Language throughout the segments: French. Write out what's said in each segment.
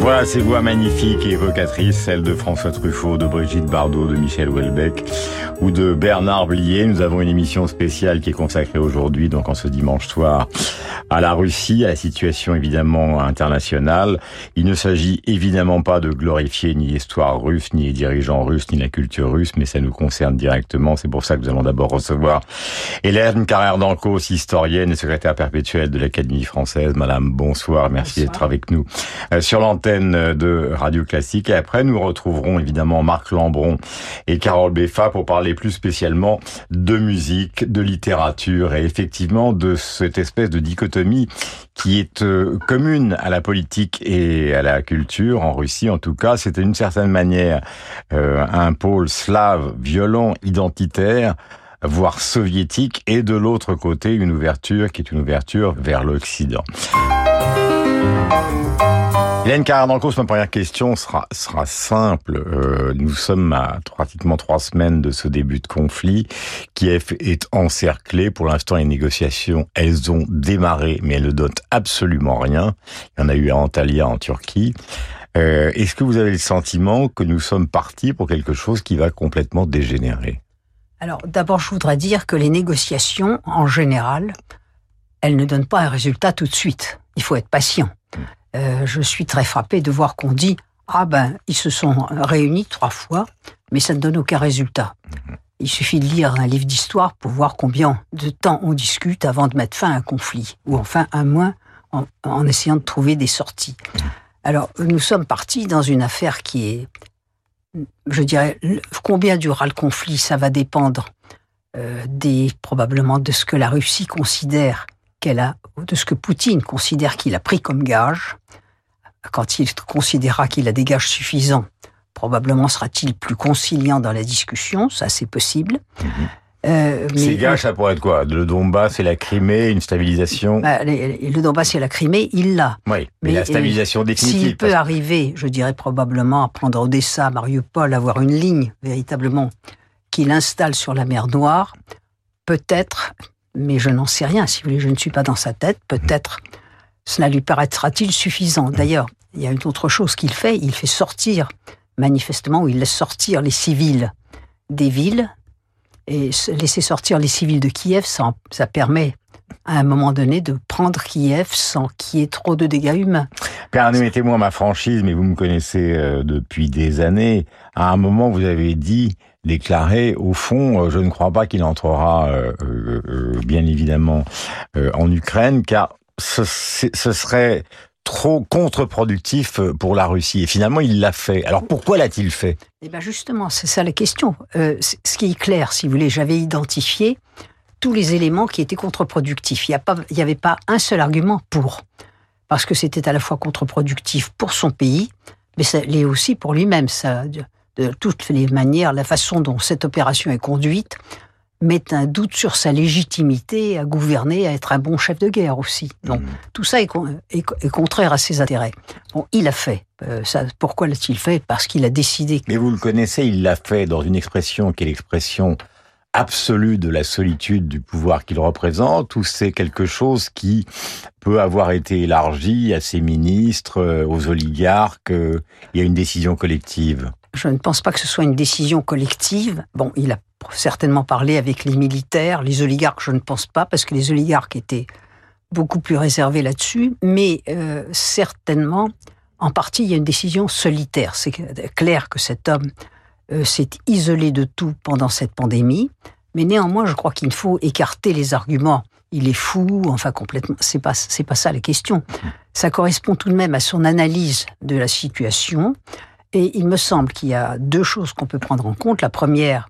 Voilà ces voix magnifiques et évocatrices, celles de François Truffaut, de Brigitte Bardot, de Michel Houellebecq ou de Bernard Blier. Nous avons une émission spéciale qui est consacrée aujourd'hui, donc en ce dimanche soir, à la Russie, à la situation évidemment internationale. Il ne s'agit évidemment pas de glorifier ni l'histoire russe, ni les dirigeants russes, ni la culture russe, mais ça nous concerne directement. C'est pour ça que nous allons d'abord recevoir Hélène Carrère d'Ancos, historienne et secrétaire perpétuelle de l'Académie française. Madame, bonsoir, merci d'être avec nous euh, sur l'antenne de Radio Classique. Et après, nous retrouverons évidemment Marc Lambron et Carole Beffa pour parler plus spécialement de musique, de littérature et effectivement de cette espèce de dichotomie qui est euh, commune à la politique et à la culture en Russie en tout cas. C'était d'une certaine manière euh, un pôle slave, violent, identitaire voire soviétique, et de l'autre côté une ouverture qui est une ouverture vers l'Occident. Hélène Cardanco, ma première question sera, sera simple. Euh, nous sommes à pratiquement trois semaines de ce début de conflit. Kiev est encerclé. Pour l'instant, les négociations, elles ont démarré, mais elles ne donnent absolument rien. Il y en a eu à Antalya, en Turquie. Euh, Est-ce que vous avez le sentiment que nous sommes partis pour quelque chose qui va complètement dégénérer? Alors, d'abord, je voudrais dire que les négociations, en général, elles ne donnent pas un résultat tout de suite. Il faut être patient. Euh, je suis très frappé de voir qu'on dit ah ben ils se sont réunis trois fois, mais ça ne donne aucun résultat. Il suffit de lire un livre d'histoire pour voir combien de temps on discute avant de mettre fin à un conflit, ou enfin un moins en, en essayant de trouver des sorties. Alors nous sommes partis dans une affaire qui est, je dirais, combien durera le conflit, ça va dépendre euh, des probablement de ce que la Russie considère qu'elle a, de ce que Poutine considère qu'il a pris comme gage, quand il considérera qu'il a des gages suffisants, probablement sera-t-il plus conciliant dans la discussion, ça c'est possible. Euh, Ces gages, ça pourrait être quoi? Le Donbass et la Crimée, une stabilisation? Bah, Le Donbass et la Crimée, il l'a. Oui, mais, la stabilisation définitive. S'il peut arriver, je dirais probablement à prendre Odessa, Mariupol, avoir une ligne véritablement qu'il installe sur la mer Noire, peut-être mais je n'en sais rien. Si vous voulez, je ne suis pas dans sa tête. Peut-être cela lui paraîtra-t-il suffisant. D'ailleurs, il y a une autre chose qu'il fait. Il fait sortir, manifestement, ou il laisse sortir les civils des villes. Et laisser sortir les civils de Kiev, ça, ça permet à un moment donné de prendre Kiev sans qu'il y ait trop de dégâts humains. Permettez-moi ma franchise, mais vous me connaissez euh, depuis des années. À un moment, vous avez dit déclaré, au fond, euh, je ne crois pas qu'il entrera, euh, euh, bien évidemment, en Ukraine, car ce, serait trop contre-productif pour la Russie. Et finalement, il l'a fait. Alors pourquoi l'a-t-il fait? Eh bien justement, c'est ça la question. ce qui est clair, si vous voulez, j'avais identifié tous les éléments qui étaient contre-productifs. Il n'y avait pas un seul argument pour. Parce que c'était à la fois contre-productif pour son pays, mais ça l'est aussi pour lui-même. Ça, de toutes les manières, la façon dont cette opération est conduite met un doute sur sa légitimité à gouverner, à être un bon chef de guerre aussi. Donc mmh. tout ça est, est, contraire à ses intérêts. Bon, il a fait. Euh, ça, pourquoi l'a-t-il fait? Parce qu'il a décidé. Mais vous le connaissez, il l'a fait dans une expression qui est l'expression absolue de la solitude du pouvoir qu'il représente, ou c'est quelque chose qui peut avoir été élargi à ses ministres, euh, aux oligarques, euh, il y a une décision collective je ne pense pas que ce soit une décision collective. Bon, il a certainement parlé avec les militaires, les oligarques, je ne pense pas, parce que les oligarques étaient beaucoup plus réservés là-dessus, mais euh, certainement, en partie, il y a une décision solitaire. C'est clair que cet homme euh, s'est isolé de tout pendant cette pandémie, mais néanmoins, je crois qu'il faut écarter les arguments. Il est fou, enfin complètement. C'est pas, c'est pas ça la question. Ça correspond tout de même à son analyse de la situation. Et il me semble qu'il y a deux choses qu'on peut prendre en compte. La première,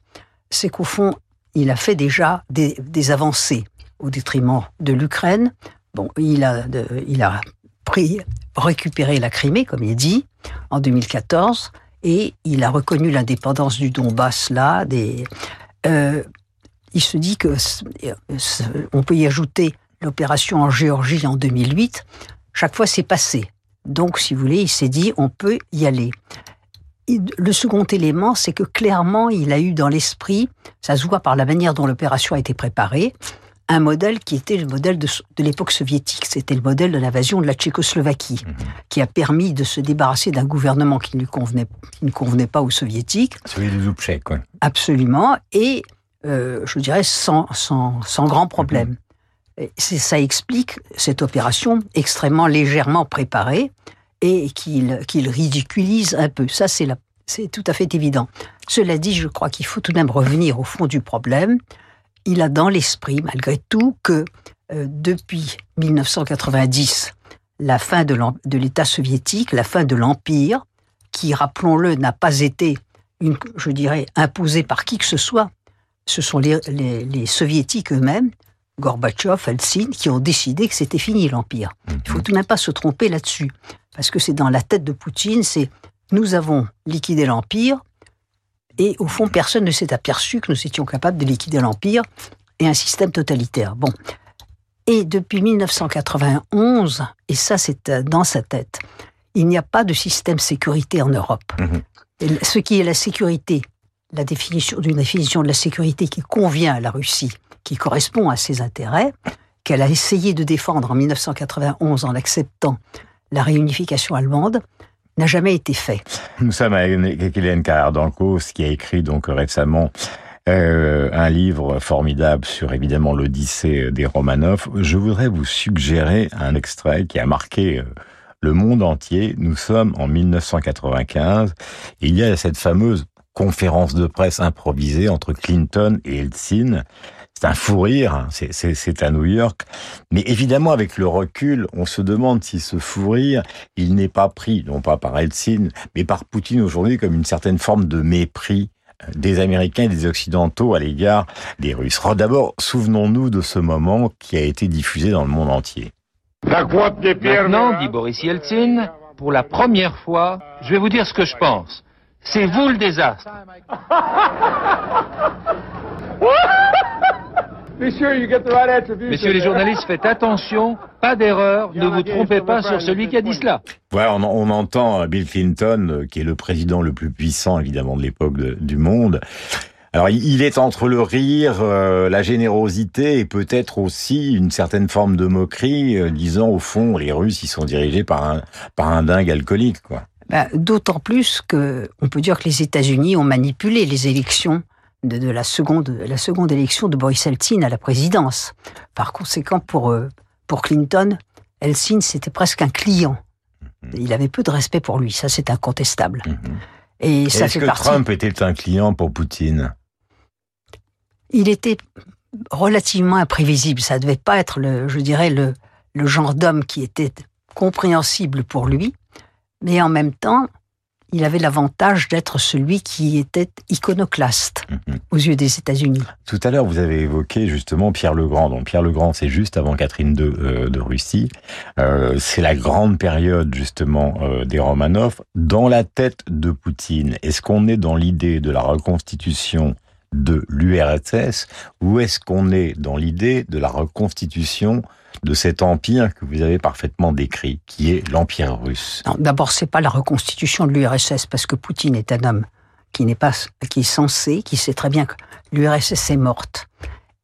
c'est qu'au fond, il a fait déjà des, avancées au détriment de l'Ukraine. Bon, il a, il a pris, récupéré la Crimée, comme il dit, en 2014, et il a reconnu l'indépendance du Donbass là. Euh, il se dit que on peut y ajouter l'opération en Géorgie en 2008. Chaque fois, c'est passé. Donc, si vous voulez, il s'est dit, on peut y aller. le second élément, c'est que clairement, il a eu dans l'esprit, ça se voit par la manière dont l'opération a été préparée, un modèle qui était le modèle de, l'époque soviétique. C'était le modèle de l'invasion de la Tchécoslovaquie, mhm. qui a permis de se débarrasser d'un gouvernement qui, convenait, ne convenait pas aux soviétiques. Celui de Zubček, quoi. Absolument. Et, euh, je dirais, sans, sans, sans grand problème. Mhm. Ça explique cette opération extrêmement légèrement préparée et qu'il ridiculise un peu. Ça, c'est tout à fait évident. Cela dit, je crois qu'il faut tout de même revenir au fond du problème il a dans l'esprit, malgré tout, que euh, depuis 1990, la fin de l'État soviétique, la fin de l'Empire, qui, rappelons-le, n'a pas été, je dirais, imposée par qui que ce soit, ce sont les, soviétiques eux-mêmes, Gorbatchev, Helsinki, qui ont décidé que c'était fini l'Empire. Il faut tout de même pas se tromper là-dessus, parce que c'est dans la tête de Poutine, c'est nous avons liquidé l'Empire, et au fond, personne ne s'est aperçu que nous étions capables de liquider l'Empire et un système totalitaire. Bon. Et depuis 1991, et ça c'est euh, dans sa tête, il n'y a pas de système sécurité en Europe. Mhm. ce qui est la sécurité, la définition d'une définition de la sécurité qui convient à la Russie, qui correspond à ses intérêts, qu'elle a essayé de défendre en 1991 en acceptant la réunification allemande, n'a jamais été fait. Nous sommes avec Hélène Carrère-Dancos, qui a écrit donc récemment euh, un livre formidable sur évidemment l'Odyssée des Romanov. Je voudrais vous suggérer un extrait qui a marqué euh, le monde entier. Nous sommes en 1995 et il y a cette fameuse conférence de presse improvisée entre Clinton et Eltsine c'est un fou rire, c'est à New York. Mais évidemment, avec le recul, on se demande si ce fou rire, il n'est pas pris, non pas par Eltsine, mais par Poutine aujourd'hui comme une certaine forme de mépris euh, des Américains et des Occidentaux à l'égard des Russes. D'abord, souvenons-nous de ce moment qui a été diffusé dans le monde entier. Maintenant, dit Boris Yeltsin, pour la première fois, je vais vous dire ce que je pense. C'est vous le désastre. Messieurs les journalistes, faites attention, pas d'erreur, ne vous trompez pas sur celui qui a dit cela. Voilà, on, entend euh, Bill Clinton, euh, qui est le président le plus puissant évidemment de l'époque du monde. Alors il est entre le rire, euh, la générosité et peut-être aussi une certaine forme de moquerie, disant au fond les Russes ils sont dirigés par un par un dingue alcoolique quoi. Bah, d'autant plus que on peut dire que les États-Unis ont manipulé les élections de, la, seconde, la seconde élection de Boris Eltsine à la présidence. Par conséquent, pour, euh, pour Clinton, Eltsine, c'était presque un client. Mhm. Il avait peu de respect pour lui, ça c'est incontestable. Mhm. Et ça Est-ce que Trump était un client pour Poutine? Il était relativement imprévisible. Ça devait pas être, le, je dirais, le, le genre d'homme qui était compréhensible pour lui, mais en même temps, il avait l'avantage d'être celui qui était iconoclaste mhm. aux yeux des États-Unis. Tout à l'heure, vous avez évoqué justement Pierre le Grand. Donc Pierre le Grand, c'est juste avant Catherine II euh, de Russie. Euh, c'est la grande période justement euh, des Romanov. Dans la tête de Poutine, est-ce qu'on est dans l'idée de la reconstitution de l'URSS ou est-ce qu'on est dans l'idée de la reconstitution de cet empire que vous avez parfaitement décrit, qui est l'empire russe? D'abord, c'est pas la reconstitution de l'URSS, parce que Poutine est un homme qui n'est pas, qui est censé, qui sait très bien que l'URSS est morte,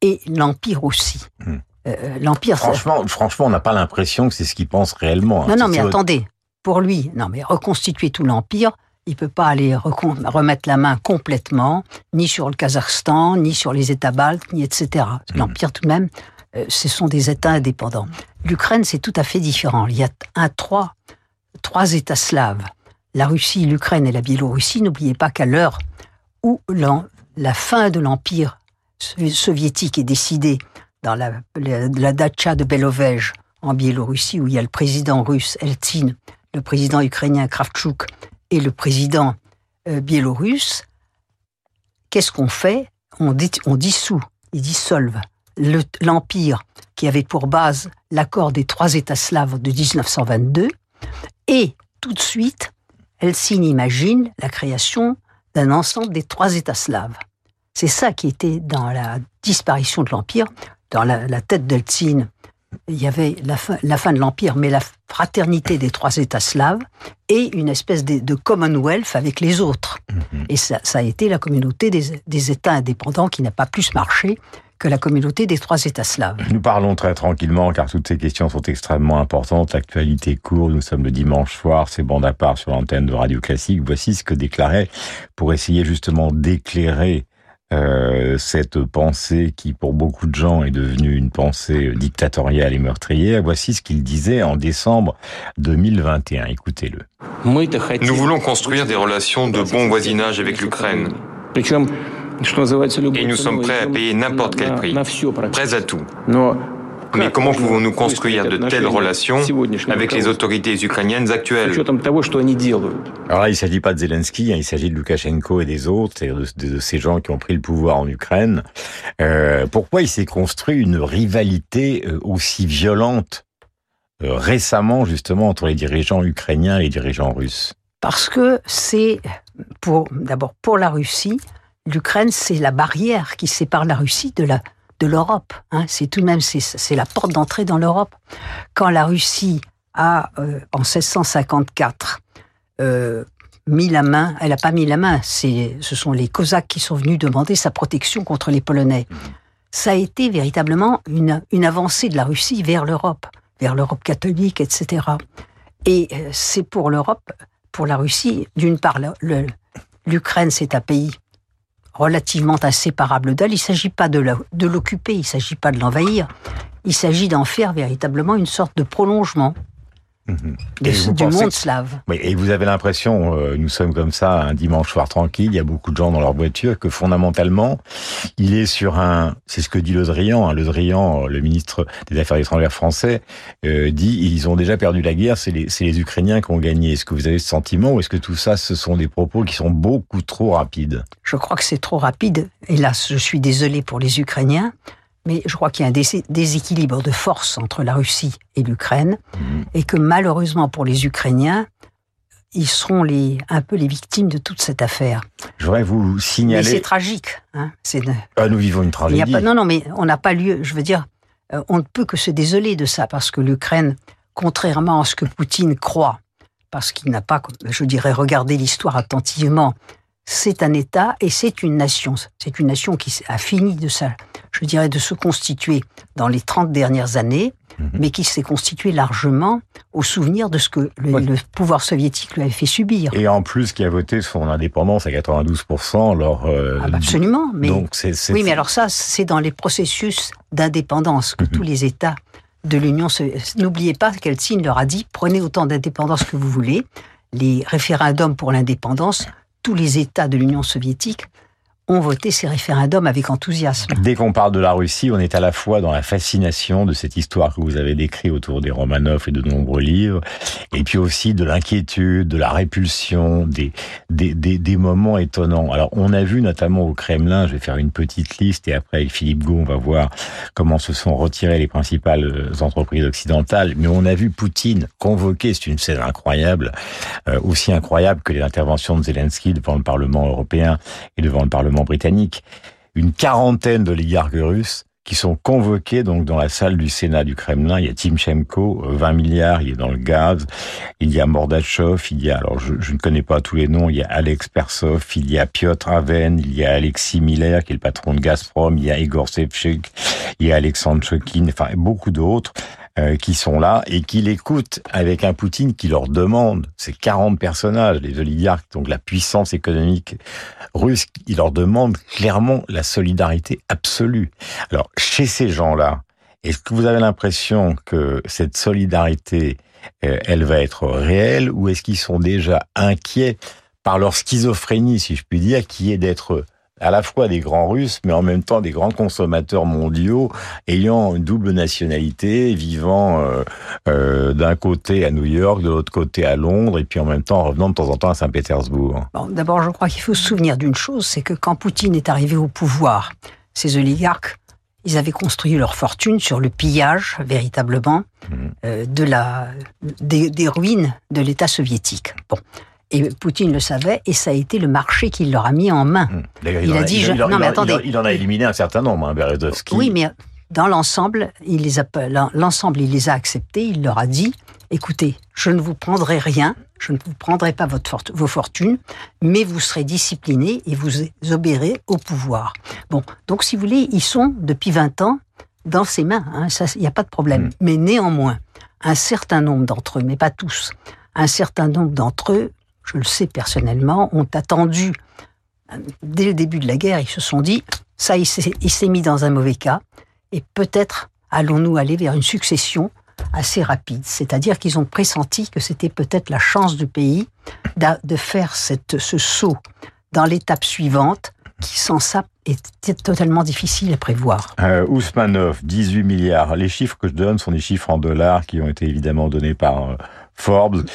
et l'empire aussi. Hmm. Euh, l'empire. Franchement, franchement, on n'a pas l'impression que c'est ce qu'il pense réellement. Hein. Non, non, mais attendez. Pour lui, non, mais reconstituer tout l'empire, il peut pas aller remettre la main complètement, ni sur le Kazakhstan, ni sur les États baltes, ni etc. L'empire tout de même euh, ce sont des États indépendants. L'Ukraine, c'est tout à fait différent. Il y a un, trois, trois États slaves. La Russie, l'Ukraine et la Biélorussie. N'oubliez pas qu'à l'heure où la fin de l'Empire soviétique est décidée dans la, la, dacha de Belovej en Biélorussie, où il y a le président russe Eltsine, le président ukrainien Kravchuk et le président euh, biélorusse, qu'est-ce qu'on fait? On, dissout, ils dissolvent l'Empire qui avait pour base l'accord des trois États slaves de 1922, et tout de suite, Helsinki imagine la création d'un ensemble des trois États slaves. C'est ça qui était dans la disparition de l'Empire, dans la, tête d'Eltsine. Il y avait la fin, de l'Empire, mais la fraternité des trois États slaves et une espèce de, Commonwealth avec les autres. Mhm. Et ça, a été la communauté des, des États indépendants qui n'a pas plus marché que la communauté des trois États slaves. Nous parlons très tranquillement car toutes ces questions sont extrêmement importantes. L'actualité court, nous sommes le dimanche soir, c'est bande à part sur l'antenne de Radio Classique. Voici ce que déclarait, pour essayer justement d'éclairer euh, cette pensée qui, pour beaucoup de gens, est devenue une pensée dictatoriale et meurtrière. Voici ce qu'il disait en décembre 2021. Écoutez-le. Nous voulons construire des relations de bon voisinage avec l'Ukraine. Et nous sommes prêts à payer n'importe quel prix, prêts à tout. Mais comment pouvons-nous construire de telles relations avec les autorités ukrainiennes actuelles? Alors là, il ne s'agit pas de Zelensky, hein, il s'agit de Loukachenko et des autres, et de, ces gens qui ont pris le pouvoir en Ukraine. Euh, pourquoi il s'est construit une rivalité euh, aussi violente euh, récemment, justement, entre les dirigeants ukrainiens et les dirigeants russes? Parce que c'est, pour d'abord pour la Russie, l'Ukraine, c'est la barrière qui sépare la Russie de la de l'Europe. Hein. C'est tout de même c'est la porte d'entrée dans l'Europe. Quand la Russie a euh, en 1654 euh, mis la main, elle n'a pas mis la main. Ce sont les Cosaques qui sont venus demander sa protection contre les Polonais. Ça a été véritablement une, une avancée de la Russie vers l'Europe, vers l'Europe catholique, etc. Et euh, c'est pour l'Europe, pour la Russie, d'une part, l'Ukraine, c'est un pays relativement inséparable d'elle. Il ne s'agit pas de l'occuper, il ne s'agit pas de l'envahir. Il s'agit d'en faire véritablement une sorte de prolongement. Mhm. du monde slave. Oui, et vous avez l'impression, euh, nous sommes comme ça un dimanche soir tranquille, il y a beaucoup de gens dans leur voiture, que fondamentalement, il est sur un, c'est ce que dit Le Drian, hein, Le Drian, le ministre des Affaires étrangères français, euh, dit ils ont déjà perdu la guerre, c'est les, les Ukrainiens qui ont gagné. Est-ce que vous avez ce sentiment ou est-ce que tout ça, ce sont des propos qui sont beaucoup trop rapides? Je crois que c'est trop rapide. Hélas, je suis désolé pour les Ukrainiens. Mais je crois qu'il y a un déséquilibre de force entre la Russie et l'Ukraine, mhm. et que malheureusement pour les Ukrainiens, ils seront les, un peu les victimes de toute cette affaire. Je voudrais vous signaler. Mais c'est tragique. Hein ah, nous vivons une tragédie. non, non, mais on n'a pas lieu. Je veux dire, euh, on ne peut que se désoler de ça, parce que l'Ukraine, contrairement à ce que Poutine croit, parce qu'il n'a pas, je dirais, regardé l'histoire attentivement, c'est un État et c'est une nation. C'est une nation qui a fini de ça, je dirais, de se constituer dans les 30 dernières années, mhm. mais qui s'est constituée largement au souvenir de ce que le, pouvoir soviétique lui avait fait subir. Et en plus, qui a voté son indépendance à 92%, alors... Euh, ah, absolument, mais... Donc oui, mais alors ça, c'est dans les processus d'indépendance que mhm. tous les États de l'Union... N'oubliez pas qu'Eltsine leur a dit, prenez autant d'indépendance que vous voulez, les référendums pour l'indépendance tous les États de l'Union soviétique ont voté ces référendums avec enthousiasme. Dès qu'on parle de la Russie, on est à la fois dans la fascination de cette histoire que vous avez décrite autour des Romanov et de nombreux livres, et puis aussi de l'inquiétude, de la répulsion, des, des, des, des, moments étonnants. Alors, on a vu notamment au Kremlin, je vais faire une petite liste, et après avec Philippe Gau, on va voir comment se sont retirées les principales euh, entreprises occidentales, mais on a vu Poutine convoquer, c'est une scène incroyable, euh, aussi incroyable que les interventions de Zelensky devant le Parlement européen et devant le Parlement britannique, une quarantaine d'oligarques russes qui sont convoqués donc dans la salle du Sénat du Kremlin. Il y a Timchenko, 20 milliards, il est dans le gaz. Il y a Mordachov, il y a, alors je, ne connais pas tous les noms, il y a Alex Persov, il y a Piotr Aven, il y a Alexis Miller, qui est le patron de Gazprom, il y a Igor Sevchik, il y a Alexandre Chokin, enfin beaucoup d'autres. Euh, qui sont là et qui l'écoutent avec un Poutine qui leur demande, ces 40 personnages, les oligarques, donc la puissance économique russe, il leur demande clairement la solidarité absolue. Alors, chez ces gens-là, est-ce que vous avez l'impression que cette solidarité, euh, elle va être réelle ou est-ce qu'ils sont déjà inquiets par leur schizophrénie, si je puis dire, qui est d'être à la fois des grands Russes, mais en même temps des grands consommateurs mondiaux, ayant une double nationalité, vivant euh, euh, d'un côté à New York, de l'autre côté à Londres, et puis en même temps revenant de temps en temps à Saint-Pétersbourg. Bon, D'abord, je crois qu'il faut se souvenir d'une chose, c'est que quand Poutine est arrivé au pouvoir, ces oligarques, ils avaient construit leur fortune sur le pillage, véritablement, Mhm. euh, de la, des, des ruines de l'État soviétique. Bon. Et Poutine le savait, et ça a été le marché qu'il leur a mis en main. Hum. D'ailleurs, Il en a dit, je- il non, mais attendez. il en a éliminé un certain nombre, hein. Oui, mais dans l'ensemble, il les a, l'ensemble, il les a acceptés. Il leur a dit écoutez, je ne vous prendrai rien, je ne vous prendrai pas votre fort- vos fortunes, mais vous serez disciplinés et vous obéirez au pouvoir. Bon, donc si vous voulez, ils sont depuis 20 ans dans ses mains. hein, il n'y a pas de problème. Mm. Mais néanmoins, un certain nombre d'entre eux, mais pas tous, un certain nombre d'entre eux, je le sais personnellement, ont attendu euh, dès le début de la guerre. Ils se sont dit ça, il s'est mis dans un mauvais cas, et peut-être allons-nous aller vers une succession assez rapide. C'est-à-dire qu'ils ont pressenti que c'était peut-être la chance du pays de faire ce saut dans l'étape suivante, qui sans ça était totalement difficile à prévoir. Euh, Ousmanov, 18 milliards. Les chiffres que je donne sont des chiffres en dollars qui ont été évidemment donnés par euh, Forbes.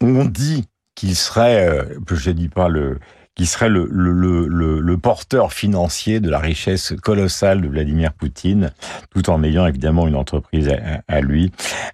On dit qu'il serait, euh, je dis pas le, qui serait le, le, le, le, porteur financier de la richesse colossale de Vladimir Poutine, tout en ayant évidemment une entreprise à, à lui.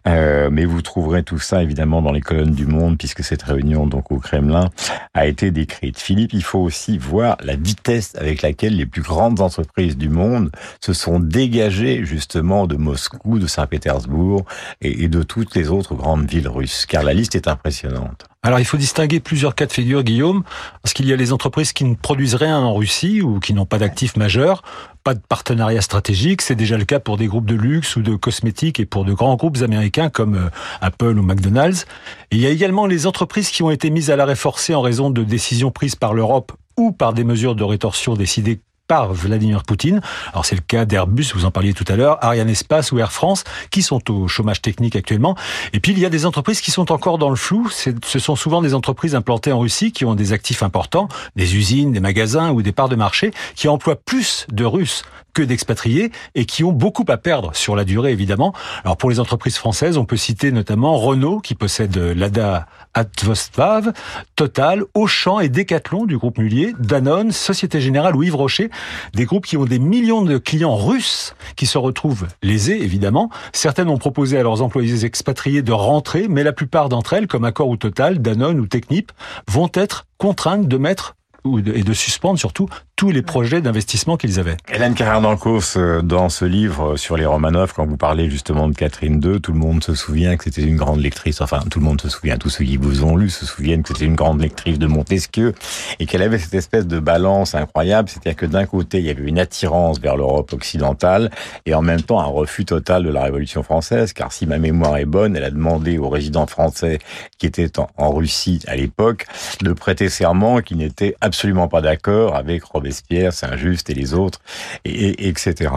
Euh, mais vous trouverez tout ça évidemment dans les colonnes du Monde, puisque cette réunion donc au Kremlin a été décrite. Philippe, il faut aussi voir la vitesse avec laquelle les plus grandes entreprises du monde se sont dégagées justement de Moscou, de Saint-Pétersbourg et, et de toutes les autres grandes villes russes, car la liste est impressionnante. Alors il faut distinguer plusieurs cas de figure, Guillaume, parce qu'il y a les entreprises qui ne produisent rien en Russie ou qui n'ont pas d'actifs majeurs, pas de partenariat stratégique? C'est déjà le cas pour des groupes de luxe ou de cosmétiques et pour de grands groupes américains comme euh, Apple ou McDonald's. Il y a également les entreprises qui ont été mises à l'arrêt forcé en raison de décisions prises par l'Europe ou par des mesures de rétorsion décidées par Vladimir Poutine. Alors c'est le cas d'Airbus, vous en parliez tout à l'heure, Ariane Espace ou Air France, qui sont au chômage technique actuellement. Et puis il y a des entreprises qui sont encore dans le flou. Ce sont souvent des entreprises implantées en Russie qui ont des actifs importants, des usines, des magasins ou des parts de marché, qui emploient plus de Russes que d'expatriés et qui ont beaucoup à perdre sur la durée évidemment. Alors pour les entreprises françaises, on peut citer notamment Renault qui possède l'ADA Atvostvav, Total, Auchan et Decathlon du groupe Mullier, Danone, Société Générale ou Yves Rocher, des groupes qui ont des millions de clients russes qui se retrouvent lésés évidemment. Certaines ont proposé à leurs employés expatriés de rentrer, mais la plupart d'entre elles, comme Accor ou Total, Danone ou Technip, vont être contraintes de mettre et de suspendre surtout tous les projets d'investissement qu'ils avaient. Hélène Carrère-Dancos, euh, dans ce livre euh, sur les Romanov, quand vous parlez justement de Catherine II, tout le monde se souvient que c'était une grande lectrice, enfin tout le monde se souvient, tous ceux qui vous ont lu se souviennent que c'était une grande lectrice de Montesquieu et qu'elle avait cette espèce de balance incroyable, c'est-à-dire que d'un côté il y avait une attirance vers l'Europe occidentale et en même temps un refus total de la Révolution française, car si ma mémoire est bonne, elle a demandé aux résidents français qui étaient en, Russie à l'époque de prêter serment qui n'étaient absolument pas d'accord avec Robespierre, Saint-Just et les autres, et, et- etc.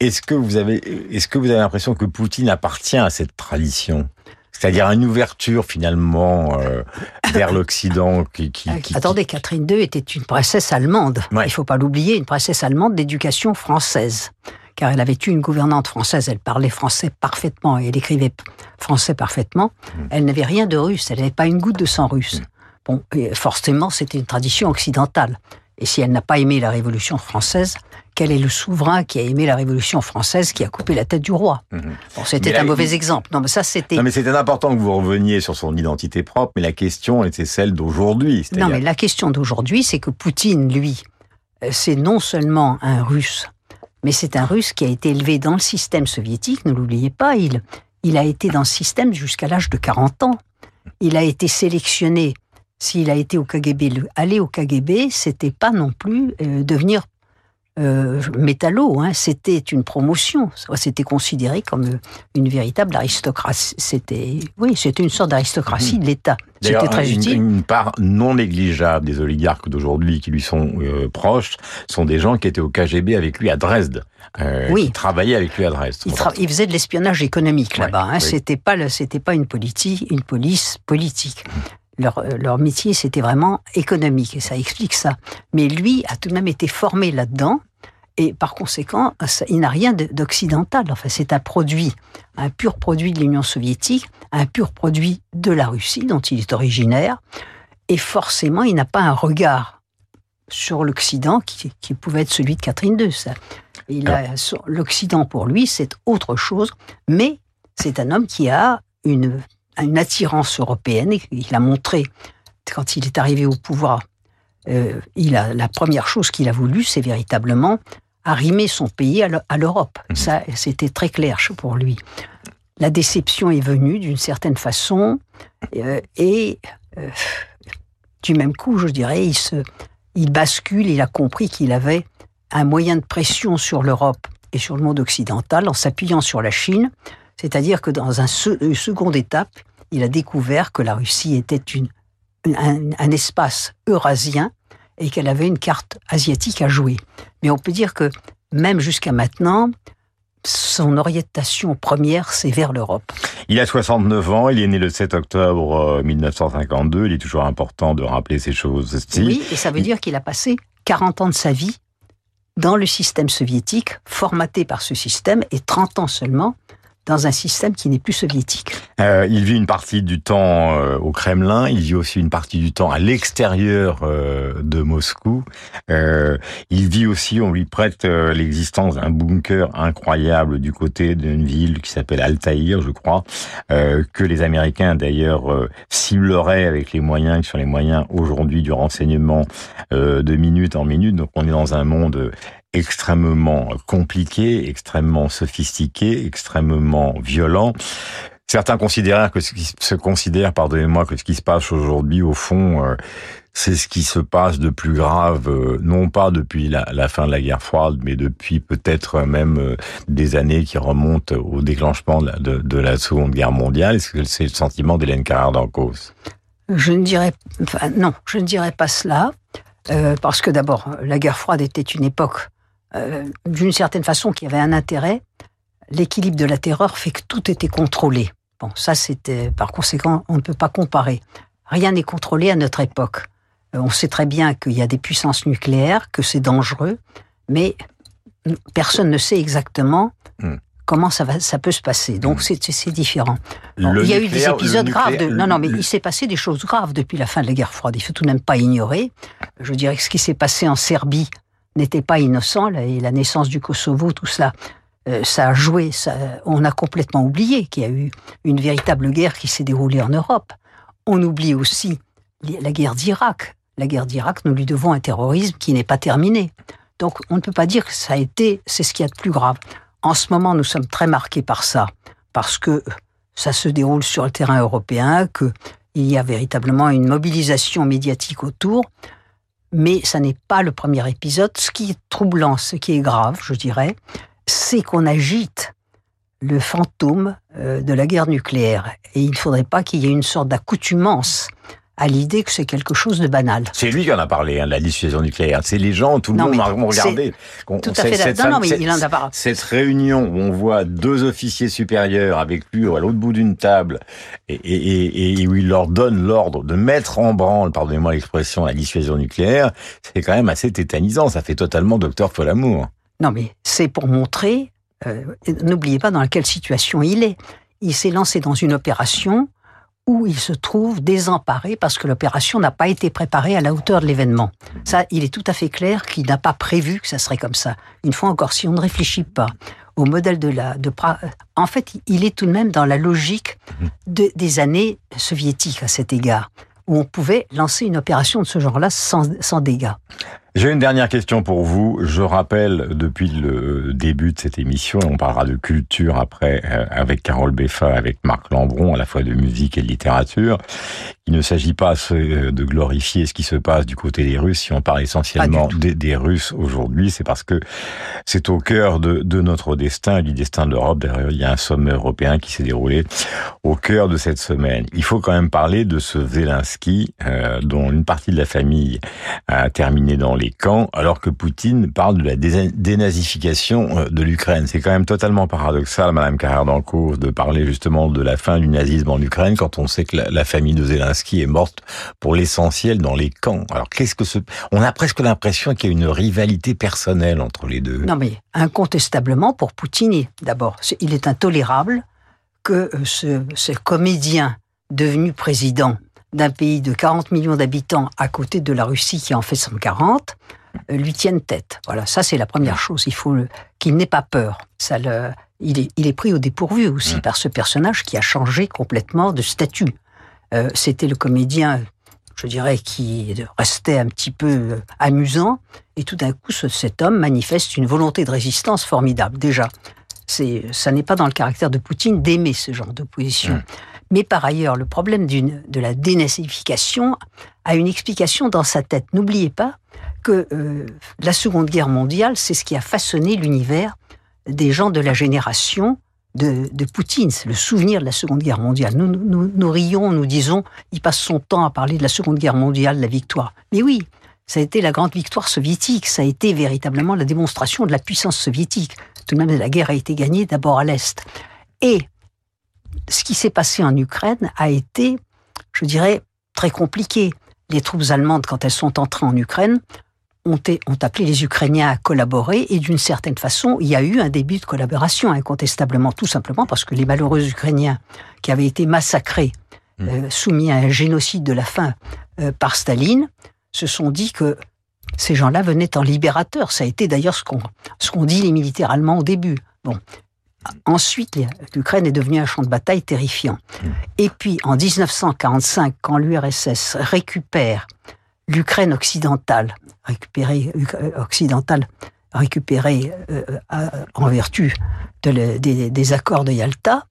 Est-ce que vous avez, est-ce que vous avez l'impression que Poutine appartient à cette tradition? C'est-à-dire une ouverture finalement euh, vers l'Occident qui, qui, Euh, qui- Attendez, Catherine II était une princesse allemande. Ouais. Il faut pas l'oublier, une princesse allemande d'éducation française. Car elle avait eu une gouvernante française, elle parlait français parfaitement et elle écrivait français parfaitement. Hmm. Elle n'avait rien de russe, elle n'avait pas une goutte de sang russe. Bon, forcément, c'était une tradition occidentale. Et si elle n'a pas aimé la Révolution française, quel est le souverain qui a aimé la Révolution française qui a coupé la tête du roi? Mhm. Bon, c'était un mauvais il- exemple. Non, mais ça, c'était. Non mais c'était important que vous reveniez sur son identité propre, mais la question était celle d'aujourd'hui. Non, mais la question d'aujourd'hui, c'est que Poutine, lui, euh, c'est non seulement un Russe, mais c'est un Russe qui a été élevé dans le système soviétique, ne l'oubliez pas, il, il a été dans ce système jusqu'à l'âge de 40 ans. Il a été sélectionné, s'il a été au KGB, le- aller au KGB, c'était pas non plus euh, devenir euh, métallo, hein, c'était une promotion, c'était considéré comme euh, une véritable aristocratie. C'était, oui, c'était une sorte d'aristocratie de l'État. C'était très une, utile. une part non négligeable des oligarques d'aujourd'hui qui lui sont euh, proches sont des gens qui étaient au KGB avec lui à Dresde, euh, Oui. qui travaillaient avec lui à Dresde. Il, il faisait de l'espionnage économique Ouais, là-bas. Hein. oui. C'était pas c'était pas une politique, une police politique. Leur, euh, leur métier c'était vraiment économique et ça explique ça. Mais lui a tout de même été formé là-dedans et par conséquent ça- il n'a rien de- d'occidental. Enfin c'est un produit, un pur produit de l'Union soviétique, un pur produit de la Russie dont il est originaire et forcément il n'a pas un regard sur l'Occident qui, qui, pouvait être celui de Catherine II. L'Occident, pour lui, c'est autre chose, mais c'est un homme qui a une, une attirance européenne, et il a montré, quand il est arrivé au pouvoir, euh, il a, la première chose qu'il a voulu, c'est véritablement arrimer son pays à l'Europe. Mmh. Ça, c'était très clair pour lui. La déception est venue d'une certaine façon, euh, et euh, du même coup, je dirais, il, se, il bascule, il a compris qu'il avait un moyen de pression sur l'Europe et sur le monde occidental en s'appuyant sur la Chine, c'est-à-dire que dans un une seconde étape, il a découvert que la Russie était une, un, espace eurasien et qu'elle avait une carte asiatique à jouer. Mais on peut dire que même jusqu'à maintenant, son orientation première, c'est vers l'Europe. Il a 69 ans, il est né le 7 octobre 1952, euh, il est toujours important de rappeler ces choses. Oui, et ça veut dire qu'il a passé 40 ans de sa vie dans le système soviétique, formaté par ce système, et 30 ans seulement dans un système qui n'est plus soviétique. Euh, il vit une partie du temps euh, au Kremlin, il vit aussi une partie du temps à l'extérieur euh, de Moscou. Il vit aussi, on lui prête l'existence d'un bunker incroyable du côté d'une ville qui s'appelle Altaïr, je crois, que les Américains d'ailleurs cibleraient avec les moyens qui sont les moyens aujourd'hui du renseignement de minute en minute. Donc on est dans un monde extrêmement compliqué, extrêmement sophistiqué, extrêmement violent. Certains considèrent que ce qui se considère, pardonnez-moi, que ce qui se passe aujourd'hui, au fond, euh, c'est ce qui se passe de plus grave, euh, non pas depuis la, fin de la guerre froide, mais depuis peut-être même euh, des années qui remontent au déclenchement de, la Seconde Guerre mondiale. Est-ce que c'est le sentiment d'Hélène Carrère d'Ancos Je ne dirais, non, je ne dirais pas cela, parce que d'abord, la guerre froide était une époque euh, d'une certaine façon, qui avait un intérêt. L'équilibre de la terreur fait que tout était contrôlé. Bon, ça, c'était, par conséquent, on ne peut pas comparer. Rien n'est contrôlé à notre époque. Euh, on sait très bien qu'il y a des puissances nucléaires, que c'est dangereux, mais personne ne sait exactement hmm. comment ça, va, ça peut se passer. Donc hmm. c'est différent. il y a eu des épisodes graves. De, non, non, mais il s'est passé des choses graves depuis la fin de la guerre froide. Il faut tout de même pas ignorer. Je dirais que ce qui s'est passé en Serbie n'était pas innocent, et la naissance du Kosovo, tout cela, euh, ça a joué, ça, on a complètement oublié qu'il y a eu une véritable guerre qui s'est déroulée en Europe. On oublie aussi la guerre d'Irak. La guerre d'Irak, nous lui devons un terrorisme qui n'est pas terminé. Donc on ne peut pas dire que ça a été, c'est ce qu'il y a de plus grave. En ce moment, nous sommes très marqués par ça, parce que ça se déroule sur le terrain européen, qu'il y a véritablement une mobilisation médiatique autour mais ça n'est pas le premier épisode. Ce qui est troublant, ce qui est grave, je dirais, c'est qu'on agite le fantôme euh, de la guerre nucléaire. Et il ne faudrait pas qu'il y ait une sorte d'accoutumance à l'idée que c'est quelque chose de banal. C'est lui qui en a parlé, hein, la dissuasion nucléaire. C'est les gens, tout le monde ont regardé. Tout à fait. Cette, non, non, mais il en a parlé. Cette réunion où on voit deux officiers supérieurs avec lui à l'autre bout d'une table et, et, et, où il leur donne l'ordre de mettre en branle, pardonnez-moi l'expression, la dissuasion nucléaire, c'est quand même assez tétanisant. Ça fait totalement docteur Folamour. Non, mais c'est pour montrer, euh, n'oubliez pas dans quelle situation il est. Il s'est lancé dans une opération où il se trouve désemparé parce que l'opération n'a pas été préparée à la hauteur de l'événement. Ça, il est tout à fait clair qu'il n'a pas prévu que ça serait comme ça. Une fois encore, si on ne réfléchit pas au modèle de la... De, en fait, il est tout de même dans la logique des années soviétiques à cet égard, où on pouvait lancer une opération de ce genre-là sans, sans dégâts. J'ai une dernière question pour vous. Je rappelle depuis le début de cette émission, on parlera de culture après euh, avec Carole Beffa, avec Marc Lambron, à la fois de musique et de littérature. Il ne s'agit pas euh, de glorifier ce qui se passe du côté des Russes. Si on parle essentiellement des, Russes aujourd'hui, c'est parce que c'est au cœur de, de, notre destin et du destin de l'Europe. D'ailleurs, il y a un sommet européen qui s'est déroulé au cœur de cette semaine. Il faut quand même parler de ce Zelensky, euh, dont une partie de la famille a terminé dans les camps, alors que Poutine parle de la dénazification euh, de l'Ukraine. C'est quand même totalement paradoxal, Madame Carrère de parler justement de la fin du nazisme en Ukraine quand on sait que la, famille de Zelensky est morte pour l'essentiel dans les camps. Alors qu'est-ce que ce... On a presque l'impression qu'il y a une rivalité personnelle entre les deux. Non mais incontestablement pour Poutine, d'abord, il est intolérable que euh, ce comédien devenu président d'un pays de 40 millions d'habitants à côté de la Russie qui en fait 140 euh, lui tiennent tête. Voilà, ça c'est la première chose. Il faut qu'il n'ait pas peur. Ça le, il, est, il est pris au dépourvu aussi par ce personnage qui a changé complètement de statut. Euh, C'était le comédien, je dirais, qui restait un petit peu euh, amusant, et tout d'un coup, ce, cet homme manifeste une volonté de résistance formidable. Déjà, c'est, ça n'est pas dans le caractère de Poutine d'aimer ce genre d'opposition. Mmh. Mais par ailleurs, le problème de la dénazification a une explication dans sa tête. N'oubliez pas que euh, la Seconde Guerre mondiale, c'est ce qui a façonné l'univers des gens de la génération de, de Poutine. C'est le souvenir de la Seconde Guerre mondiale. Nous, nous, nous, rions, nous disons, il passe son temps à parler de la Seconde Guerre mondiale, la victoire. Mais oui, ça a été la grande victoire soviétique. Ça a été véritablement la démonstration de la puissance soviétique. Tout de même, la guerre a été gagnée d'abord à l'Est. Et ce qui s'est passé en Ukraine a été, je dirais, très compliqué. Les troupes allemandes, quand elles sont entrées en Ukraine, ont, ont appelé les Ukrainiens à collaborer et d'une certaine façon, il y a eu un début de collaboration, incontestablement, tout simplement parce que les malheureux Ukrainiens qui avaient été massacrés, mmh. euh, soumis à un génocide de la faim euh, par Staline, se sont dit que ces gens-là venaient en libérateurs. Ça a été d'ailleurs ce qu'ont ce dit les militaires allemands au début. Bon, Ensuite, l'Ukraine est devenue un champ de bataille terrifiant. Et puis, en 1945, quand l'URSS récupère l'Ukraine occidentale, récupérée, euh, occidentale, récupérée euh, euh, en vertu des, accords de Yalta,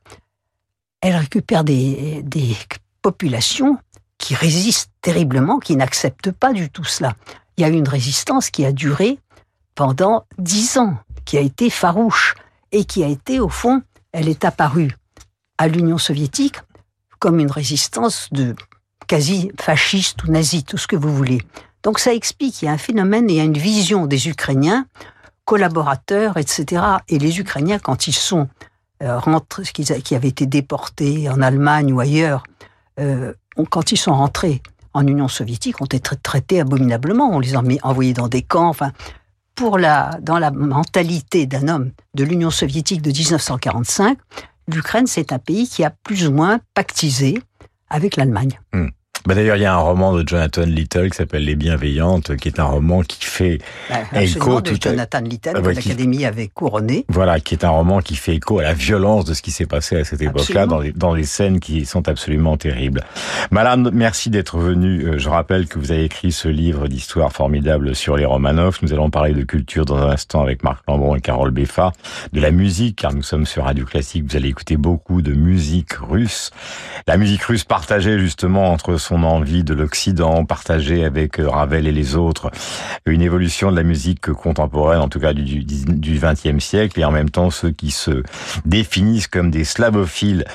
elle récupère des, des populations qui résistent terriblement, qui n'acceptent pas du tout cela. Il y a eu une résistance qui a duré pendant dix ans, qui a été farouche et qui a été, au fond, elle est apparue à l'Union soviétique comme une résistance de quasi fasciste ou nazi, tout ce que vous voulez. Donc ça explique qu'il y a un phénomène et il y a une vision des Ukrainiens, collaborateurs, etc. Et les Ukrainiens, quand ils sont euh, rentrés, qui avaient été déportés en Allemagne ou ailleurs, euh, quand ils sont rentrés en Union soviétique, ont été traités abominablement. On les a envoyés dans des camps. Enfin, pour la, dans la mentalité d'un homme de l'Union soviétique de 1945, l'Ukraine, c'est un pays qui a plus ou moins pactisé avec l'Allemagne. Hmm. Bah D'ailleurs, il y a un roman de Jonathan Little qui s'appelle Les Bienveillantes, qui est un roman qui fait bah, écho de Jonathan Little que l'Académie avait couronné. Voilà, qui est un roman qui fait écho à la violence de ce qui s'est passé à cette époque-là, dans dans les scènes qui sont absolument terribles. Madame, merci d'être venue. Euh, je rappelle que vous avez écrit ce livre d'histoire formidable sur les Romanov. Nous allons parler de culture dans un instant avec Marc Lambron et Carole Beffa, de la musique, car nous sommes sur Radio Classique. Vous allez écouter beaucoup de musique russe. La musique russe partagée justement entre son son envie de l'Occident, partagée avec euh, Ravel et les autres, une évolution de la musique contemporaine, en tout cas du XXe siècle, et en même temps ceux qui se définissent comme des slavophiles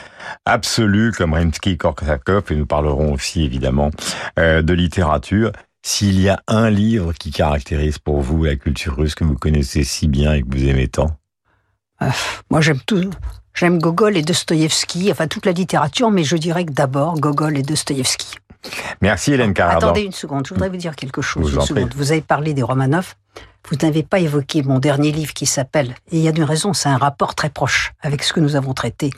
absolus, comme Rimsky-Korsakov, et nous parlerons aussi évidemment euh, de littérature. S'il y a un livre qui caractérise pour vous la culture russe que vous connaissez si bien et que vous aimez tant? Euh, Moi j'aime tout, J'aime Gogol et Dostoïevski, enfin toute la littérature, mais je dirais que d'abord Gogol et Dostoïevski. Merci Hélène Carardon. Attendez une seconde, je voudrais vous dire quelque chose. Vous, vous avez parlé des Romanov. Vous n'avez pas évoqué mon dernier livre qui s'appelle, et il y a une raison, c'est un rapport très proche avec ce que nous avons traité,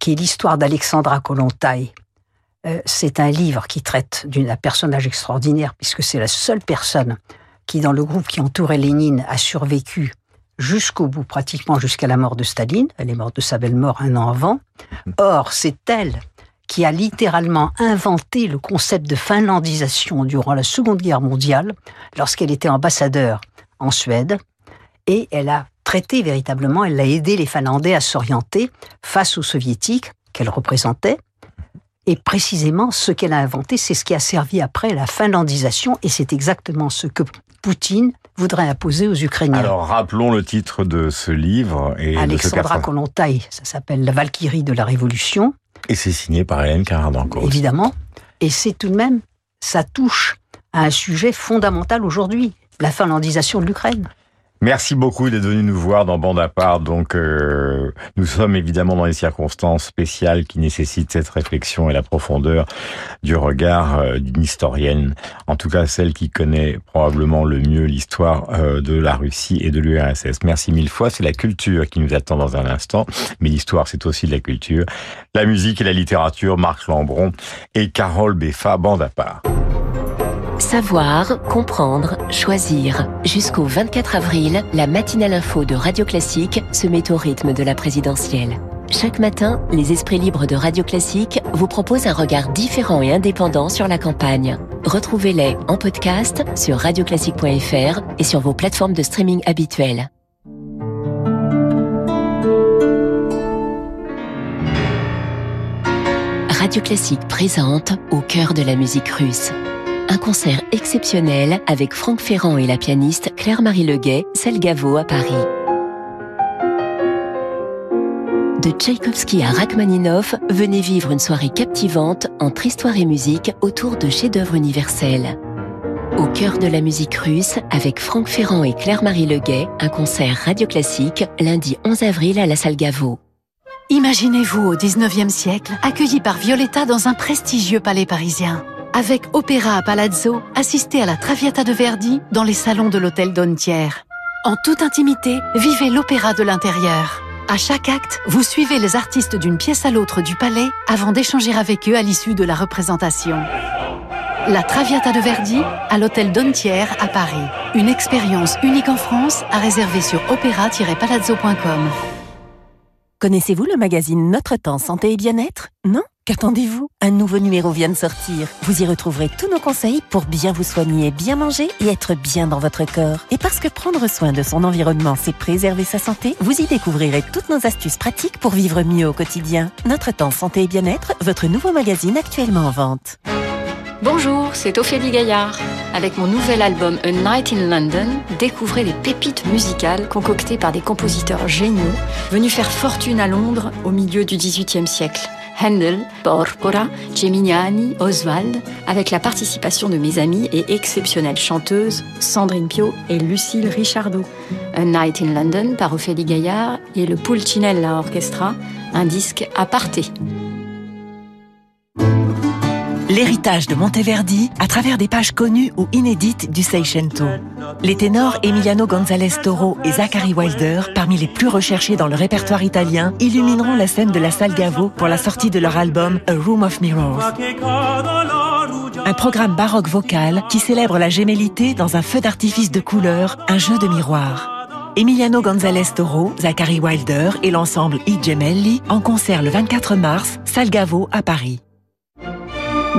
qui est l'histoire d'Alexandra Kolontai. Euh, c'est un livre qui traite d'un personnage extraordinaire, puisque c'est la seule personne qui, dans le groupe qui entourait Lénine, a survécu jusqu'au bout, pratiquement jusqu'à la mort de Staline. Elle est morte de sa belle mort un an avant. Or, c'est elle qui a littéralement inventé le concept de finlandisation durant la Seconde Guerre mondiale, lorsqu'elle était ambassadeur en Suède, et elle a traité véritablement, elle a aidé les Finlandais à s'orienter face aux Soviétiques qu'elle représentait. Et précisément, ce qu'elle a inventé, c'est ce qui a servi après la finlandisation, et c'est exactement ce que Poutine voudrait imposer aux Ukrainiens. Alors rappelons le titre de ce livre. Et Alexandra Kolontai, ça s'appelle La Valkyrie de la Révolution. Et c'est signé par Hélène Caradanco. Évidemment. Et c'est tout de même, ça touche à un sujet fondamental aujourd'hui, la finlandisation de l'Ukraine. Merci beaucoup d'être venu nous voir dans Bande à part. Donc, euh, nous sommes évidemment dans des circonstances spéciales qui nécessitent cette réflexion et la profondeur du regard euh, d'une historienne, en tout cas celle qui connaît probablement le mieux l'histoire euh, de la Russie et de l'URSS. Merci mille fois. C'est la culture qui nous attend dans un instant, mais l'histoire, c'est aussi de la culture. La musique et la littérature, Marc Lambron et Carole Beffa, Bande à part. Savoir, comprendre, choisir. Jusqu'au 24 avril, la matinale info de Radio Classique se met au rythme de la présidentielle. Chaque matin, les esprits libres de Radio Classique vous proposent un regard différent et indépendant sur la campagne. Retrouvez-les en podcast sur radioclassique.fr et sur vos plateformes de streaming habituelles. Radio Classique présente Au cœur de la musique russe un concert exceptionnel avec Franck Ferrand et la pianiste Claire-Marie Leguet, Selgavo à Paris. De Tchaïkovski à Rachmaninoff, venez vivre une soirée captivante entre histoire et musique autour de chefs-d'œuvre universels. Au cœur de la musique russe, avec Franck Ferrand et Claire-Marie Leguet, un concert radio classique lundi 11 avril à la salle Gaveau. Imaginez-vous au 19e siècle, accueilli par Violetta dans un prestigieux palais parisien avec Opéra à Palazzo, assistez à la Traviata de Verdi dans les salons de l'hôtel Dontière. En toute intimité, vivez l'opéra de l'intérieur. À chaque acte, vous suivez les artistes d'une pièce à l'autre du palais avant d'échanger avec eux à l'issue de la représentation. La Traviata de Verdi à l'hôtel Dontière à Paris. Une expérience unique en France à réserver sur opéra-palazzo.com. Connaissez-vous le magazine Notre Temps Santé et Bien-être? Non? Qu'attendez-vous? Un nouveau numéro vient de sortir. Vous y retrouverez tous nos conseils pour bien vous soigner, bien manger et être bien dans votre corps. Et parce que prendre soin de son environnement, c'est préserver sa santé, vous y découvrirez toutes nos astuces pratiques pour vivre mieux au quotidien. Notre temps santé et bien-être, votre nouveau magazine actuellement en vente. Bonjour, c'est Ophélie Gaillard. Avec mon nouvel album A Night in London, découvrez les pépites musicales concoctées par des compositeurs géniaux venus faire fortune à Londres au milieu du XVIIIe siècle. Handel, Porpora, Geminiani, Oswald, avec la participation de mes amies et exceptionnelles chanteuses Sandrine Pio et Lucille Richardot. A Night in London par Ophélie Gaillard et le Pulcinella Orchestra, un disque aparté l'héritage de Monteverdi à travers des pages connues ou inédites du Seicento. Les ténors Emiliano González Toro et Zachary Wilder, parmi les plus recherchés dans le répertoire italien, illumineront la scène de la salle Gavo pour la sortie de leur album A Room of Mirrors. Un programme baroque vocal qui célèbre la gémellité dans un feu d'artifice de couleurs, un jeu de miroirs. Emiliano González Toro, Zachary Wilder et l'ensemble I Gemelli en concert le 24 mars, salle Gavo à Paris.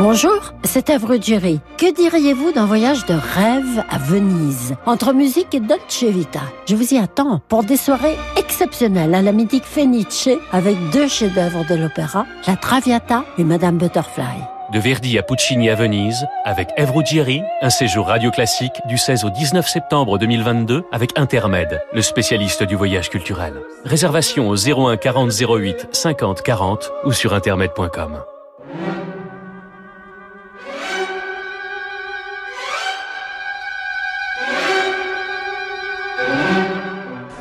Bonjour, c'est Evre Jerry. Que diriez-vous d'un voyage de rêve à Venise, entre musique et Dolce Vita Je vous y attends pour des soirées exceptionnelles à la mythique Fenice avec deux chefs-d'œuvre de l'opéra, La Traviata et Madame Butterfly. De Verdi à Puccini à Venise, avec Ève Ruggieri, un séjour radio classique du 16 au 19 septembre 2022 avec Intermed, le spécialiste du voyage culturel. Réservation au 01 40 08 50 40 ou sur intermed.com.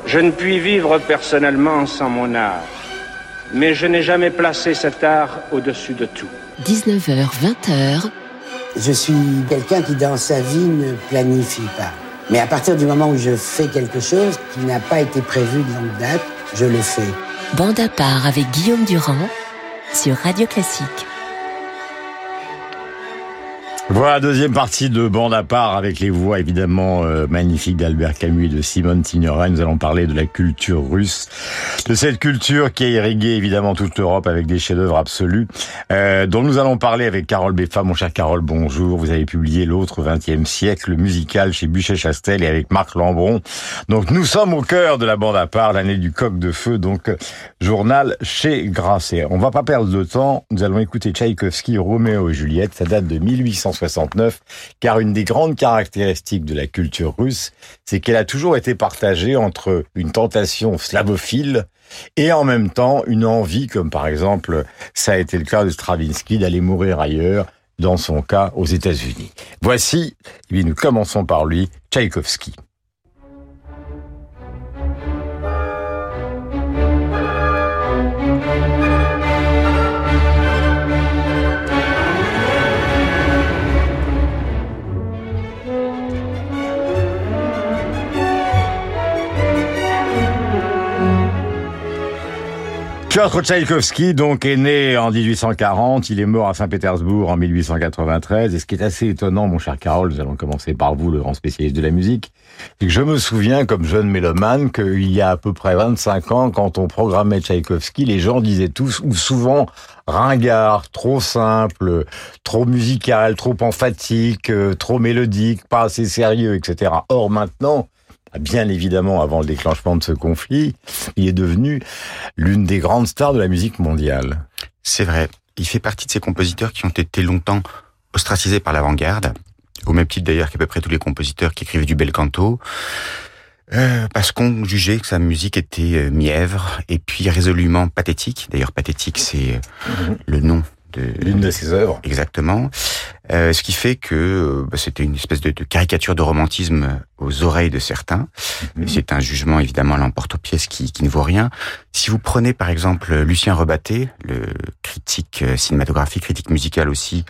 Je ne puis vivre personnellement sans mon art, mais je n'ai jamais placé cet art au-dessus de tout. 19h, 20h. Je suis quelqu'un qui dans sa vie ne planifie pas. Mais à partir du moment où je fais quelque chose qui n'a pas été prévu de longue date, je le fais. Bande à part avec Guillaume Durand sur Radio Classique. Voilà, deuxième partie de Bande à part avec les voix évidemment euh, magnifiques d'Albert Camus et de Simone Signoret. Nous allons parler de la culture russe, de cette culture qui a irrigué évidemment toute l'Europe avec des chefs-d'œuvre absolus, euh, dont nous allons parler avec Carole Beffa. Mon cher Carole, bonjour. Vous avez publié l'autre 20e siècle musical chez Buchet-Chastel et avec Marc Lambron. Donc nous sommes au cœur de la Bande à part, l'année du coq de feu, donc journal chez Grasset. On va pas perdre de temps. Nous allons écouter Tchaïkovski, Roméo et Juliette. Ça date de 1800 69, car une des grandes caractéristiques de la culture russe, c'est qu'elle a toujours été partagée entre une tentation slavophile et en même temps une envie, comme par exemple ça a été le cas de Stravinsky, d'aller mourir ailleurs, dans son cas aux États-Unis. Voici, eh nous commençons par lui, Tchaïkovski. Piotr Tchaïkovski, donc, est né en 1840, il est mort à Saint-Pétersbourg en 1893, et ce qui est assez étonnant, mon cher Carole, nous allons commencer par vous, le grand spécialiste de la musique, c'est que je me souviens, comme jeune mélomane, qu'il y a à peu près 25 ans, quand on programmait Tchaïkovski, les gens disaient tous, ou souvent, ringard, trop simple, trop musical, trop emphatique, euh, trop mélodique, pas assez sérieux, etc. Or, maintenant, bien évidemment avant le déclenchement de ce conflit, il est devenu l'une des grandes stars de la musique mondiale. C'est vrai. Il fait partie de ces compositeurs qui ont été longtemps ostracisés par l'avant-garde, au même titre d'ailleurs qu'à peu près tous les compositeurs qui écrivaient du bel canto. Euh, parce qu'on jugeait que sa musique était euh, mièvre et puis résolument pathétique. D'ailleurs, pathétique, c'est euh, le nom l'une de ses œuvres. Exactement. Euh, ce qui fait que euh, bah, c'était une espèce de, de, caricature de romantisme aux oreilles de certains. Mhm. C'est un jugement évidemment à l'emporte-pièce qui, qui ne vaut rien. Si vous prenez par exemple Lucien Rebatté, le critique euh, cinématographique, critique musical aussi,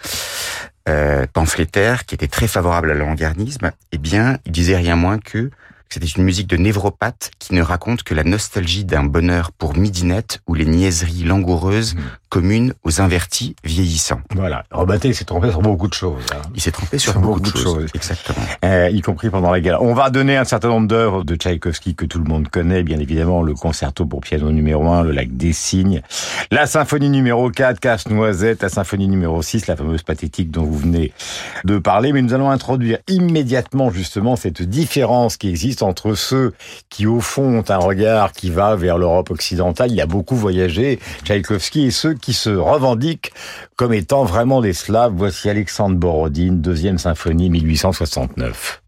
euh, pamphlétaire, qui était très favorable à l'avant-gardisme, eh bien, il disait rien moins que c'était une musique de névropathe qui ne raconte que la nostalgie d'un bonheur pour midinette ou les niaiseries langoureuses mmh. Communes aux invertis vieillissants. Voilà. Robaté s'est trompé sur beaucoup de choses. Hein. Il s'est trompé sur, beaucoup, de choses. Exactement. Euh, y compris pendant la guerre. On va donner un certain nombre d'œuvres de Tchaïkovski que tout le monde connaît, bien évidemment. Le concerto pour piano numéro 1, le lac des cygnes. La symphonie numéro 4, Casse-Noisette. La symphonie numéro 6, la fameuse pathétique dont vous venez de parler. Mais nous allons introduire immédiatement, justement, cette différence qui existe entre ceux qui, au fond, ont un regard qui va vers l'Europe occidentale, il a beaucoup voyagé, Tchaïkovski, et ceux qui se revendiquent comme étant vraiment des Slaves. Voici Alexandre Borodine, deuxième symphonie 1869.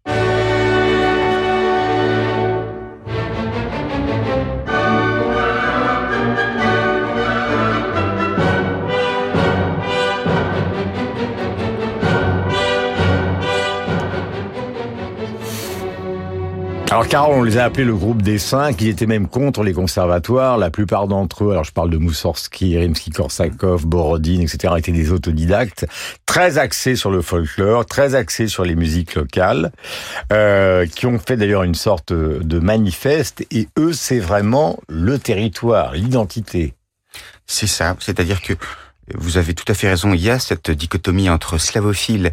Alors Carole, on les a appelés le groupe des cinq, ils étaient même contre les conservatoires, la plupart d'entre eux, alors je parle de Moussorski, Rimsky-Korsakov, Borodine, etc., étaient des autodidactes, très axés sur le folklore, très axés sur les musiques locales, euh, qui ont fait d'ailleurs une sorte de manifeste, et eux, c'est vraiment le territoire, l'identité. C'est ça, c'est-à-dire que vous avez tout à fait raison, il y a cette dichotomie entre slavophile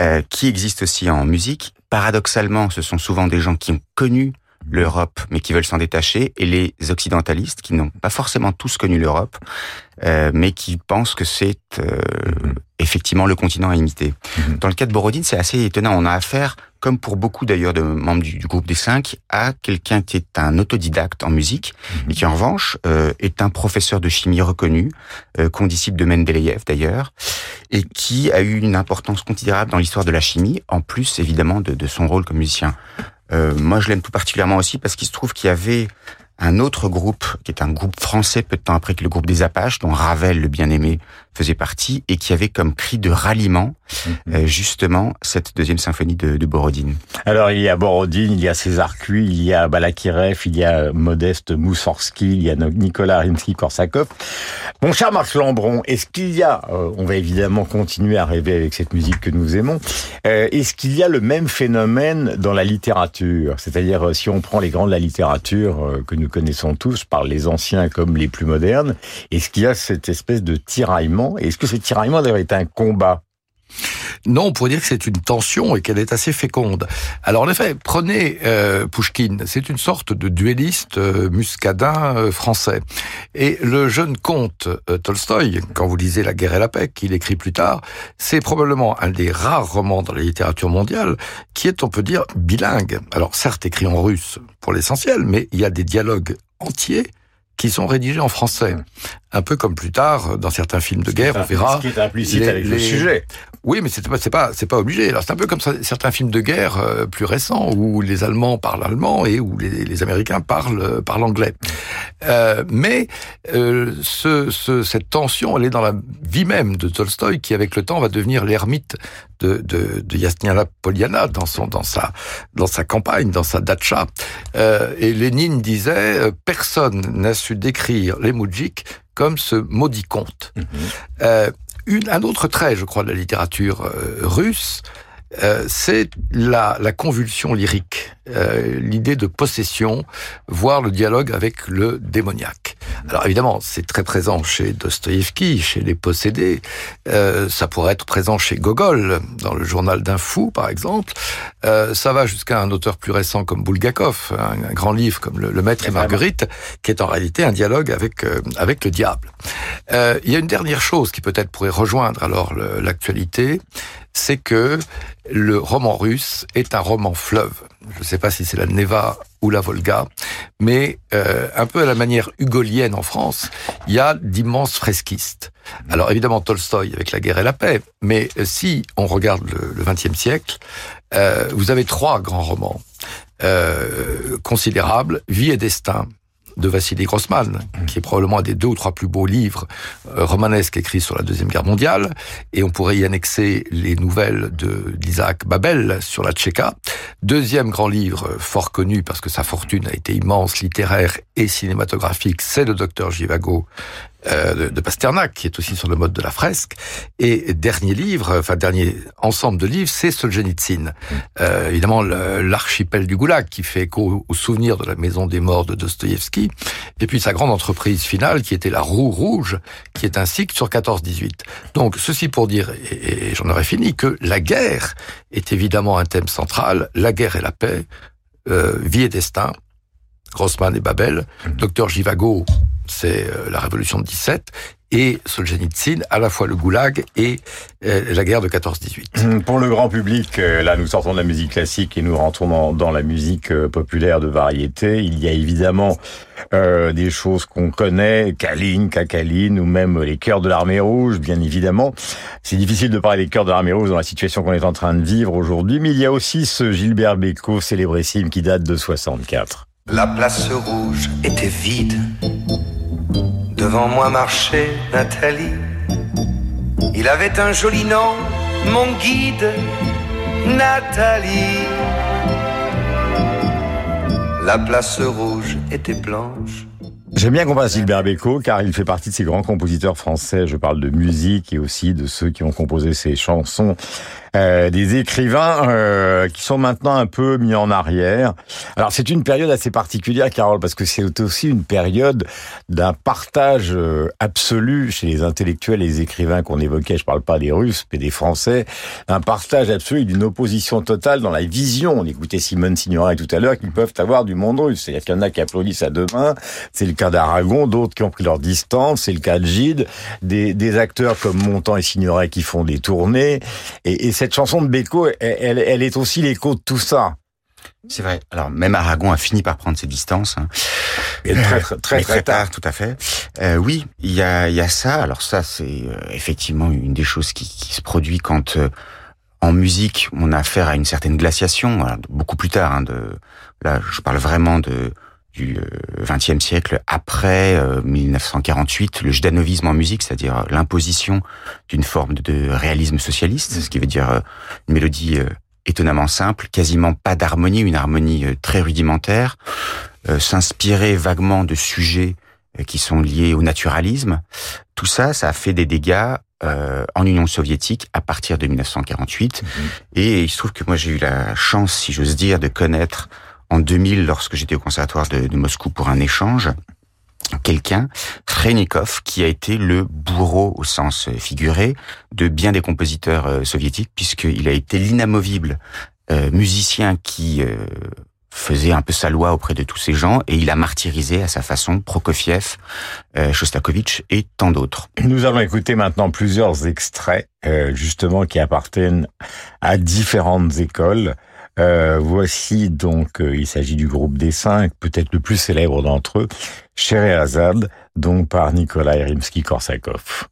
euh, qui existe aussi en musique. Paradoxalement, ce sont souvent des gens qui ont connu l'Europe, mais qui veulent s'en détacher, et les occidentalistes, qui n'ont pas forcément tous connu l'Europe, euh, mais qui pensent que c'est euh, effectivement le continent à imiter. Mhm. Dans le cas de Borodine, c'est assez étonnant. On a affaire, comme pour beaucoup d'ailleurs de membres du, groupe des cinq, à quelqu'un qui est un autodidacte en musique, mhm. et qui en revanche euh, est un professeur de chimie reconnu, euh, condisciple de Mendeleïev d'ailleurs, et qui a eu une importance considérable dans l'histoire de la chimie, en plus évidemment de, de son rôle comme musicien. Euh, moi, je l'aime tout particulièrement aussi parce qu'il se trouve qu'il y avait un autre groupe, qui est un groupe français peu de temps après que le groupe des Apaches, dont Ravel, le bien-aimé, faisait partie, et qui avait comme cri de ralliement, mhm. euh, justement, cette deuxième symphonie de, de, Borodine. Alors, il y a Borodine, il y a César Cui, il y a Balakirev, il y a Modeste Moussorski, il y a Nicolas Rimsky-Korsakov. Mon cher Marc Lambron, est-ce qu'il y a, euh, on va évidemment continuer à rêver avec cette musique que nous aimons, euh, est-ce qu'il y a le même phénomène dans la littérature? C'est-à-dire, si on prend les grands de la littérature que nous connaissons tous, par les anciens comme les plus modernes, est-ce qu'il y a cette espèce de tiraillement Est-ce que ce tiraillement d'ailleurs est un combat? Non, on pourrait dire que c'est une tension et qu'elle est assez féconde. Alors en effet, prenez euh, Pushkin, c'est une sorte de duelliste euh, muscadin euh, français. Et le jeune comte euh, Tolstoï, quand vous lisez La guerre et la paix, qu'il écrit plus tard, c'est probablement un des rares romans dans la littérature mondiale qui est, on peut dire, bilingue. Alors certes écrit en russe pour l'essentiel, mais il y a des dialogues entiers qui sont rédigés en français. Un peu comme plus tard, dans certains films de guerre, on verra. Ce qui est implicite avec le sujet. Oui, mais c'est pas, c'est pas, c'est pas obligé. Alors c'est un peu comme ça, certains films de guerre euh, plus récents où les Allemands parlent allemand et où les, les Américains parlent, euh, parlent anglais. Euh, mais ce, ce, cette tension, elle est dans la vie même de Tolstoï, qui avec le temps va devenir l'ermite de, de, de Yasnaya Poliana dans son, dans sa, dans sa campagne, dans sa datcha. Et Lénine disait personne n'a su décrire les moujiks comme ce maudit conte. Mm un autre trait, je crois, de la littérature euh, russe, euh, c'est la, la, convulsion lyrique, euh, l'idée de possession, voire le dialogue avec le démoniaque. Alors évidemment, c'est très présent chez Dostoïevski, chez les possédés. Euh, ça pourrait être présent chez Gogol, dans le journal d'un fou, par exemple. Euh, ça va jusqu'à un auteur plus récent comme Bulgakov, un, grand livre comme Le, Maître et Marguerite, qui est en réalité un dialogue avec avec le diable. Il y a une dernière chose qui peut-être pourrait rejoindre alors l'actualité, c'est que le roman russe est un roman fleuve. Je ne sais pas si c'est la Neva ou la Volga, mais euh, un peu à la manière hugolienne en France, il y a d'immenses fresquistes. Alors évidemment Tolstoï avec la guerre et la paix, mais euh, si on regarde le XXe siècle, euh, vous avez trois grands romans considérables, Vie et destin, de Vassili Grossman, qui est probablement un des deux ou trois plus beaux livres euh, romanesques écrits sur la Deuxième Guerre mondiale, et on pourrait y annexer les nouvelles de d'Isaac Babel sur la Tchéka. Deuxième grand livre fort connu parce que sa fortune a été immense, littéraire et cinématographique, c'est le docteur Givago euh, de, Pasternak, qui est aussi sur le mode de la fresque. Et dernier livre, enfin dernier ensemble de livres, c'est Solzhenitsyn. Euh, évidemment, l'archipel du Goulag, qui fait écho au souvenir de la maison des morts de Dostoïevski. Et puis sa grande entreprise finale, qui était La Roue Rouge, qui est un cycle sur 14-18. Donc, ceci pour dire, et, j'en aurais fini, que la guerre est évidemment un thème central, la guerre et la paix, euh, vie et destin, Grossman et Babel, Docteur Givago, c'est euh, la révolution de 17, et Solzhenitsyn, à la fois le goulag et euh, la guerre de 14-18. Pour le grand public, euh, là nous sortons de la musique classique et nous rentrons dans, la musique populaire de variété. Il y a évidemment des choses qu'on connaît, Kaline, Kakaline ou même les chœurs de l'armée rouge, bien évidemment. C'est difficile de parler des chœurs de l'armée rouge dans la situation qu'on est en train de vivre aujourd'hui, mais il y a aussi ce Gilbert Bécaud célébrissime qui date de 64. La place rouge était vide. Devant moi marchait Nathalie. Il avait un joli nom, mon guide, Nathalie. La place rouge était blanche. J'aime bien qu'on passe Gilbert Bécaud car il fait partie de ces grands compositeurs français. Je parle de musique et aussi de ceux qui ont composé ces chansons euh, des écrivains euh, qui sont maintenant un peu mis en arrière. Alors c'est une période assez particulière, Carole, parce que c'est aussi une période d'un partage euh, absolu chez les intellectuels et les écrivains qu'on évoquait. Je parle pas des Russes, mais des Français. Un partage absolu d'une opposition totale dans la vision. On écoutait Simone Signoret tout à l'heure qu'ils peuvent avoir du monde russe. C'est-à-dire qu'il y en a qui applaudissent à deux mains. C'est le cas d'Aragon, d'autres qui ont pris leur distance. C'est le cas de Gide. Des, des acteurs comme Montand et Signoret qui font des tournées. Et, et cette chanson de Beko, elle, elle, est aussi l'écho de tout ça. C'est vrai. Alors même Aragon a fini par prendre ses distances. Hein. Et très très très, tard. tout à fait. Euh, oui, il y a, y a ça. Alors ça, c'est euh, effectivement une des choses qui, qui se produit quand euh, en musique on a affaire à une certaine glaciation. beaucoup plus tard. Hein, de, là, je parle vraiment de du XXe euh, siècle, après 1948, euh, le jdanovisme en musique, c'est-à-dire l'imposition d'une forme de réalisme socialiste, ce qui veut dire euh, une mélodie étonnamment simple, quasiment pas d'harmonie, une harmonie très rudimentaire, s'inspirer vaguement de sujets qui sont liés au naturalisme. Tout ça, ça a fait des dégâts en Union soviétique à partir de 1948. Mm-hmm. Et il se trouve que moi j'ai eu la chance, si j'ose dire, de connaître en 2000 lorsque j'étais au conservatoire de, Moscou pour un échange quelqu'un, Khrenikov, qui a été le bourreau au sens figuré de bien des compositeurs euh, soviétiques, puisqu'il a été l'inamovible euh, musicien qui euh, faisait un peu sa loi auprès de tous ces gens, et il a martyrisé à sa façon Prokofiev, Shostakovich et tant d'autres. Nous allons écouter maintenant plusieurs extraits, justement, qui appartiennent à différentes écoles. Euh, voici donc, euh, il s'agit du groupe des cinq, peut-être le plus célèbre d'entre eux, Azad, donc par Nikolai Rimsky-Korsakov.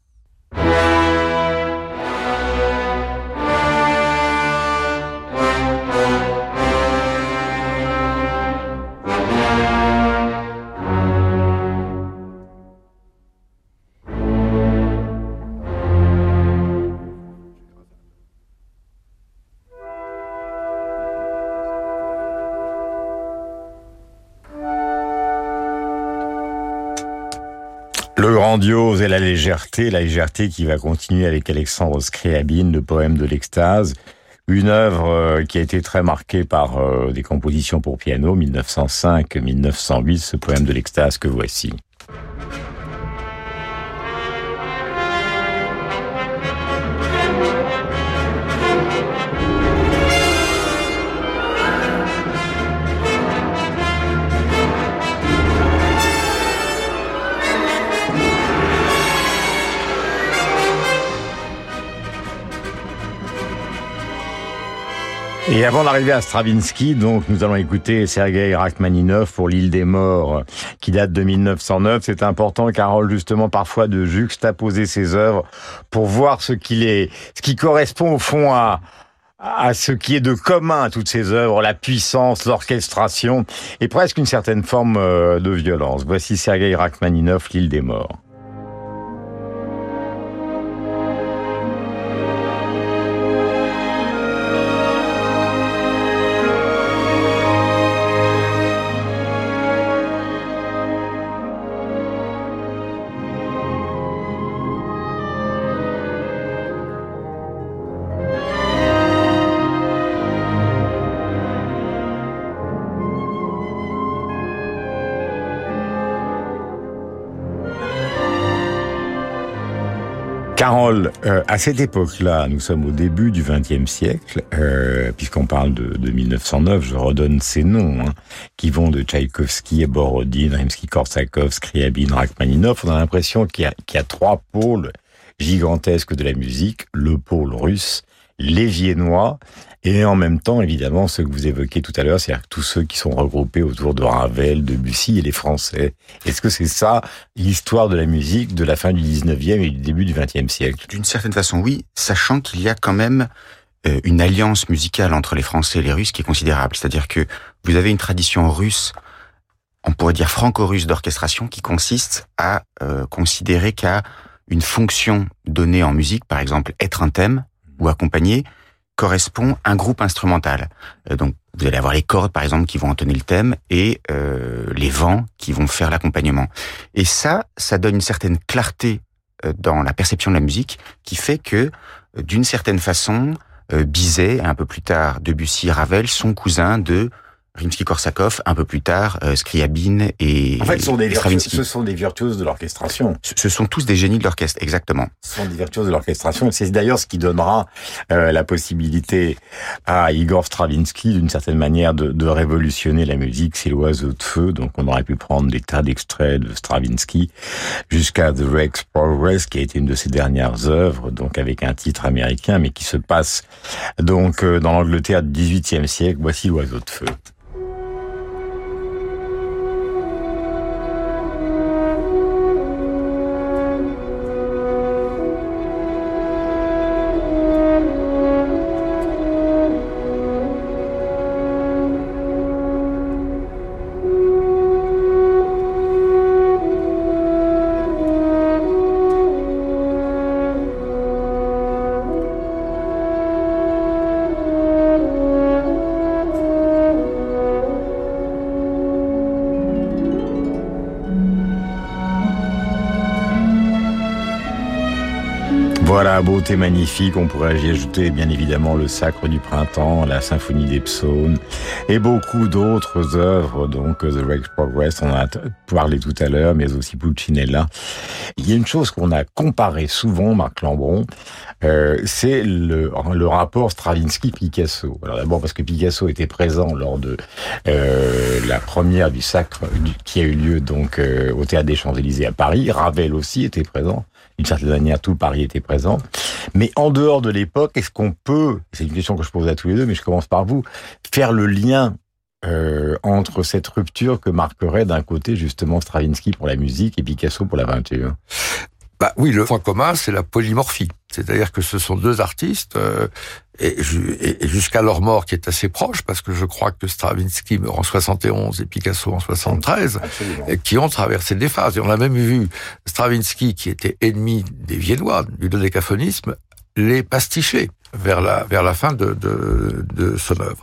Grandiose et la légèreté, la légèreté qui va continuer avec Alexandre Scriabine, le poème de l'extase, une œuvre euh, qui a été très marquée par euh, des compositions pour piano, 1905-1908, ce poème de l'extase que voici. Et avant d'arriver à Stravinsky, donc, nous allons écouter Sergei Rachmaninov pour l'île des morts, qui date de 1909. C'est important, Carole, justement, parfois de juxtaposer ses œuvres pour voir ce qu'il est, ce qui correspond au fond à, à ce qui est de commun à toutes ces œuvres, la puissance, l'orchestration et presque une certaine forme euh, de violence. Voici Sergei Rachmaninov, l'île des morts. 'Carole, euh, à cette époque-là, nous sommes au début du XXe siècle, euh, puisqu'on parle de, de, 1909, je redonne ces noms, hein, qui vont de Tchaïkovski Borodin, Rimsky-Korsakov, Scriabine, Rachmaninov. On a l'impression qu'il y, a trois pôles gigantesques de la musique, le pôle russe, les Viennois et en même temps, évidemment, ce que vous évoquez tout à l'heure, c'est-à-dire tous ceux qui sont regroupés autour de Ravel, de Bussy et les Français. Est-ce que c'est ça l'histoire de la musique de la fin du 19e et du début du 20e siècle? D'une certaine façon, oui, sachant qu'il y a quand même euh, une alliance musicale entre les Français et les Russes qui est considérable. C'est-à-dire que vous avez une tradition russe, on pourrait dire franco-russe d'orchestration, qui consiste à euh, considérer qu'à une fonction donnée en musique, par exemple être un thème ou accompagner, correspond un groupe instrumental. Euh, donc vous allez avoir les cordes par exemple qui vont entonner le thème et euh, les vents qui vont faire l'accompagnement. Et ça, ça donne une certaine clarté euh, dans la perception de la musique qui fait que d'une certaine façon, Bizet, un peu plus tard Debussy, Ravel sont cousins de Rimsky-Korsakov, un peu plus tard, euh, Scriabine et En fait, ce sont des, ce sont des virtuoses de l'orchestration. Ce, sont tous des génies de l'orchestre, exactement. Ce sont des virtuoses de l'orchestration. C'est d'ailleurs ce qui donnera euh, la possibilité à Igor Stravinsky, d'une certaine manière, de, de, révolutionner la musique. C'est l'oiseau de feu. Donc, on aurait pu prendre des tas d'extraits de Stravinsky jusqu'à The Rex Progress, qui a été une de ses dernières œuvres, donc avec un titre américain, mais qui se passe donc euh, dans l'Angleterre du XVIIIe siècle. Voici l'oiseau de feu. Voilà, beauté magnifique. On pourrait y ajouter bien évidemment le Sacre du Printemps, la Symphonie des Psaumes et beaucoup d'autres œuvres. Donc The Rex Progress, on en a parlé tout à l'heure, mais aussi Pulcinella. Il y a une chose qu'on a comparé souvent, Marc Lambron, euh, c'est le, le rapport Stravinsky-Picasso. Alors d'abord parce que Picasso était présent lors de euh, la première du Sacre qui a eu lieu donc euh, au Théâtre des Champs-Élysées à Paris. Ravel aussi était présent d'une certaine manière, tout Paris était présent. Mais en dehors de l'époque, est-ce qu'on peut, c'est une question que je pose à tous les deux, mais je commence par vous, faire le lien euh, entre cette rupture que marquerait d'un côté justement Stravinsky pour la musique et Picasso pour la peinture bah oui, le point commun, c'est la polymorphie. C'est-à-dire que ce sont deux artistes, euh, et, jusqu'à leur mort qui est assez proche, parce que je crois que Stravinsky meurt en 71 et Picasso en 73, et qui ont traversé des phases. Et on a même vu Stravinsky, qui était ennemi des Viennois, du dodécaphonisme, les pasticher vers la vers la fin de, de, de son œuvre.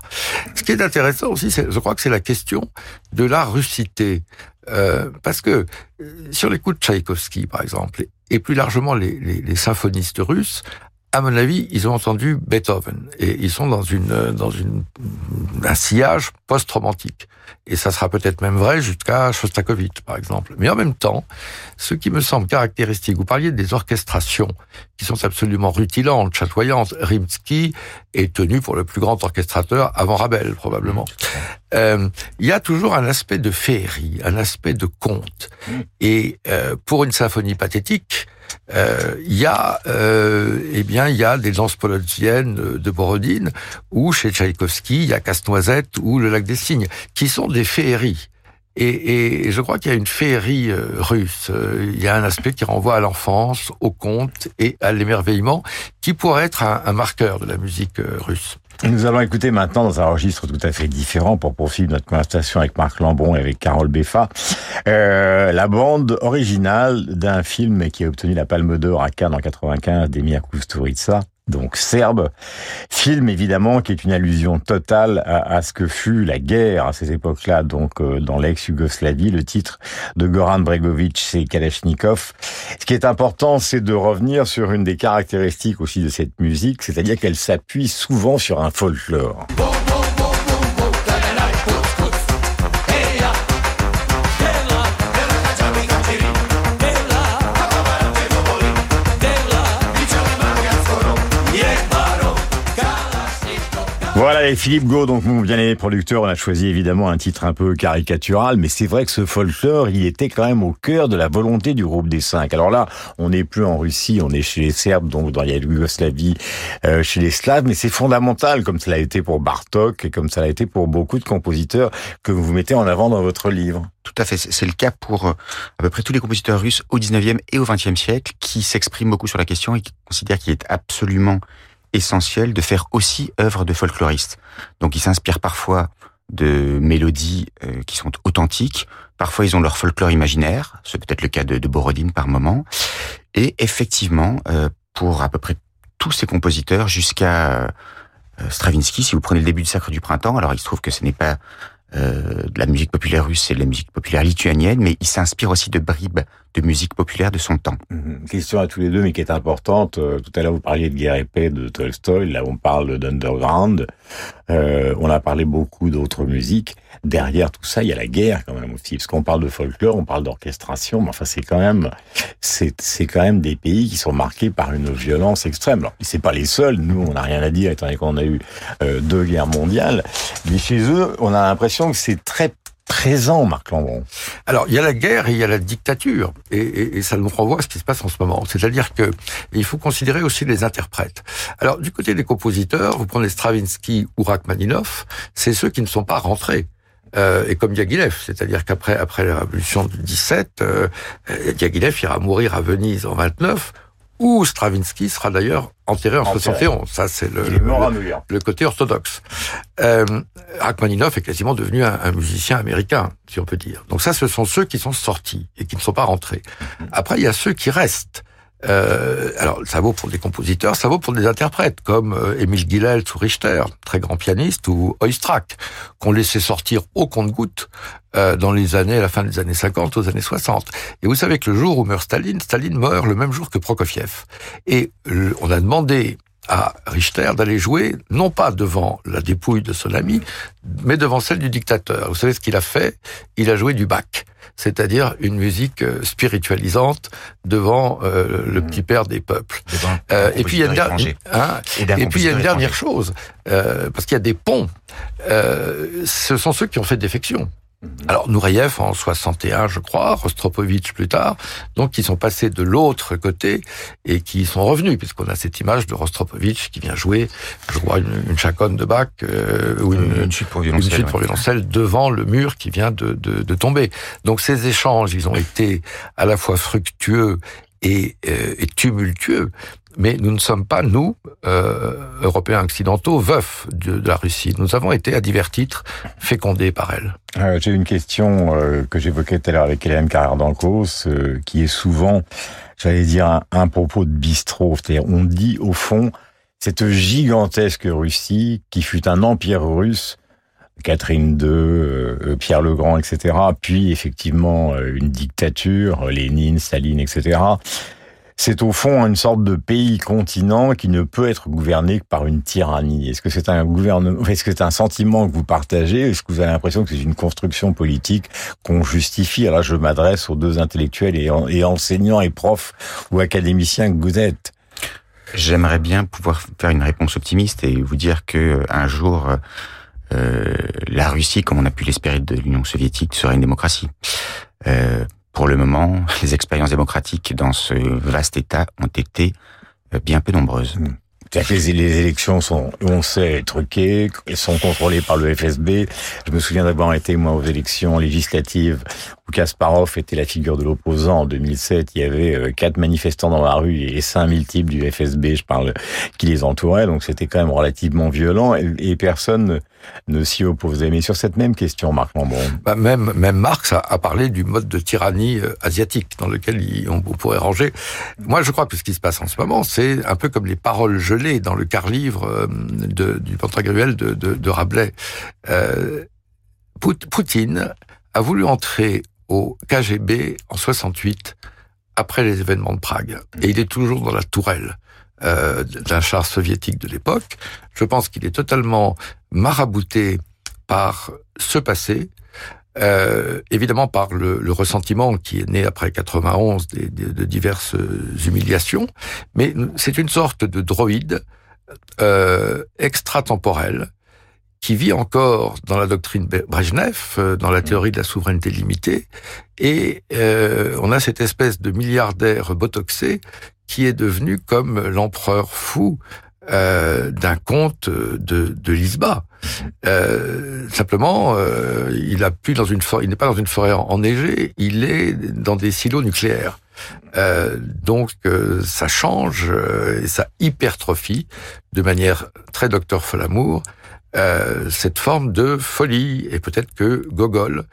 Ce qui est intéressant aussi, je crois que c'est la question de la russité. Euh, parce que euh, si on écoute Tchaïkovski, par exemple, et plus largement les, symphonistes russes, à mon avis, ils ont entendu Beethoven et ils sont dans une un sillage post-romantique. Et ça sera peut-être même vrai jusqu'à Shostakovich, par exemple. Mais en même temps, ce qui me semble caractéristique, vous parliez des orchestrations qui sont absolument rutilantes, chatoyantes. Rimsky est tenu pour le plus grand orchestrateur avant Ravel, probablement. Euh, il y a toujours un aspect de féerie, un aspect de conte. Et euh, pour une symphonie pathétique, euh, il y a, euh, eh bien, il y a des danses polonziennes de Borodine, ou chez Tchaïkovski, il y a Casse-Noisette ou Le Lac des Cygnes, qui sont des féeries. Et, je crois qu'il y a une féerie euh, russe. Il y a un aspect qui renvoie à l'enfance, au conte et à l'émerveillement, qui pourrait être un, marqueur de la musique russe. Nous allons écouter maintenant dans un registre tout à fait différent pour poursuivre notre conversation avec Marc Lambron et avec Carole Beffa, euh, la bande originale d'un film qui a obtenu la Palme d'Or à Cannes en 95 d'Emir Kusturica, donc serbe. Film évidemment qui est une allusion totale à, ce que fut la guerre à ces époques-là, donc euh, dans l'ex-Yougoslavie. Le titre de Goran Bregovic, c'est Kalashnikov. Ce qui est important, c'est de revenir sur une des caractéristiques aussi de cette musique, c'est-à-dire qu'elle s'appuie souvent sur un folklore. Voilà, et Philippe Gau, donc mon bien-aimé producteur, on a choisi évidemment un titre un peu caricatural, mais c'est vrai que ce folklore, il était quand même au cœur de la volonté du groupe des cinq. Alors là, on n'est plus en Russie, on est chez les Serbes, donc dans la Yougoslavie, euh, chez les Slaves, mais c'est fondamental, comme cela a été pour Bartok et comme ça a été pour beaucoup de compositeurs que vous mettez en avant dans votre livre. Tout à fait, c'est le cas pour euh, à peu près tous les compositeurs russes au 19e et au 20e siècle qui s'expriment beaucoup sur la question et qui considèrent qu'il est absolument essentiel de faire aussi œuvre de folkloriste. Donc ils s'inspirent parfois de mélodies euh, qui sont authentiques, parfois ils ont leur folklore imaginaire, c'est peut-être le cas de, Borodine par moment, et effectivement, euh, pour à peu près tous ces compositeurs, jusqu'à euh, Stravinsky, si vous prenez le début du Sacre du Printemps, alors il se trouve que ce n'est pas de la musique populaire russe, c'est de la musique populaire lituanienne, mais il s'inspire aussi de bribes de musique populaire de son temps. Mmh. Question à tous les deux, mais qui est importante. Euh, tout à l'heure, vous parliez de Guerre épée de Tolstoy. Là, on parle d'underground. Euh, on a parlé beaucoup d'autres musiques. Derrière tout ça, il y a la guerre quand même aussi. Parce qu'on parle de folklore, on parle d'orchestration, mais enfin, c'est quand même, c'est, c'est quand même des pays qui sont marqués par une violence extrême. Alors, c'est pas les seuls. Nous, on n'a rien à dire, étant donné qu'on a eu euh, deux guerres mondiales. Mais chez eux, on a l'impression que c'est très présent, Marc Lambron Alors, il y a la guerre et il y a la dictature, et, et, et ça nous renvoie à ce qui se passe en ce moment. C'est-à-dire que il faut considérer aussi les interprètes. Alors, du côté des compositeurs, vous prenez Stravinsky ou Rachmaninoff, c'est ceux qui ne sont pas rentrés. Euh, et comme Diaghilev, c'est-à-dire qu'après après la révolution du 17, euh, Diaghilev ira mourir à Venise en 29 où Stravinsky sera d'ailleurs enterré en 71. Ça, c'est le, le, côté orthodoxe. Euh, Rachmaninoff est quasiment devenu un, un, musicien américain, si on peut dire. Donc ça, ce sont ceux qui sont sortis et qui ne sont pas rentrés. Après, il y a ceux qui restent. Euh, alors, ça vaut pour des compositeurs, ça vaut pour des interprètes comme euh, Émile ou Richter, très grand pianiste, ou Oistrakh, qu'on laissait sortir au compte-goutte euh, dans les années, à la fin des années 50, aux années 60. Et vous savez que le jour où meurt Staline, Staline meurt le même jour que Prokofiev. Et on a demandé à Richter d'aller jouer, non pas devant la dépouille de son ami, mais devant celle du dictateur. Vous savez ce qu'il a fait? Il a joué du Bach c'est-à-dire une musique euh, spiritualisante devant euh, le mmh. petit père des peuples. Euh, et puis il y a une, dernière, hein, et, puis il y a une dernière chose, euh, parce qu'il y a des ponts. ce sont ceux qui ont fait défection. Mhm. Alors Nureyev en 61, je crois, Rostropovitch plus tard, donc qui sont passés de l'autre côté et qui sont revenus, puisqu'on a cette image de Rostropovitch qui vient jouer, je crois, une, une chaconne de Bach euh, ou une, une, suite pour violoncelle, une suite pour violoncelle devant le mur qui vient de, de, de, tomber. Donc ces échanges, ils ont été à la fois fructueux et, euh, et tumultueux, mais nous ne sommes pas, nous, euh, Européens occidentaux, veufs de, la Russie. Nous avons été, à divers titres, fécondés par elle. Euh, J'ai une question euh, que j'évoquais tout à l'heure avec Hélène carrère dancos euh, qui est souvent, j'allais dire, un, propos de bistrot. C'est-à-dire, on dit, au fond, cette gigantesque Russie, qui fut un empire russe, Catherine II, euh, Pierre le Grand, etc., puis effectivement une dictature, Lénine, Staline, etc., c'est au fond une sorte de pays-continent qui ne peut être gouverné que par une tyrannie. Est-ce que c'est un gouvernement, est-ce que c'est un sentiment que vous partagez Est-ce que vous avez l'impression que c'est une construction politique qu'on justifie? Alors je m'adresse aux deux intellectuels et, enseignants et profs ou académiciens que vous êtes. J'aimerais bien pouvoir faire une réponse optimiste et vous dire que euh, un jour euh, la Russie, comme on a pu l'espérer de l'Union soviétique, sera une démocratie. Euh, pour le moment, les expériences démocratiques dans ce vaste État ont été euh, bien peu nombreuses. Hmm. Les, élections sont, on sait, truquées, sont contrôlées par le FSB. Je me souviens d'avoir été, moi, aux élections législatives où Kasparov était la figure de l'opposant en 2007. Il y avait euh, quatre manifestants dans la rue et 5000 types du FSB, je parle, qui les entouraient. Donc c'était quand même relativement violent et, personne ne s'y opposait. Mais sur cette même question, Marc Lambron. Bah même, même Marx a, a, parlé du mode de tyrannie euh, asiatique dans lequel on, pourrait ranger. Moi, je crois que ce qui se passe en ce moment, c'est un peu comme les paroles gelées dans le quart-livre euh, du Pantagruel de, de, de Rabelais. Euh, Poutine a voulu entrer au KGB en 68 après les événements de Prague. Et il est toujours dans la tourelle euh, d'un char soviétique de l'époque. Je pense qu'il est totalement marabouté par ce passé, euh, évidemment par le, le, ressentiment qui est né après 91 des, de diverses humiliations, mais c'est une sorte de droïde euh, extratemporel qui vit encore dans la doctrine Brezhnev, euh, dans la théorie de la souveraineté limitée, et euh, on a cette espèce de milliardaire botoxé qui est devenu comme l'empereur fou euh, d'un conte de, de Lisba. Euh, simplement, euh, il a dans une forêt, il n'est pas dans une forêt enneigée, il est dans des silos nucléaires. Donc ça change et ça hypertrophie de manière très docteur Folamour euh, cette forme de folie. Et peut-être que Gogol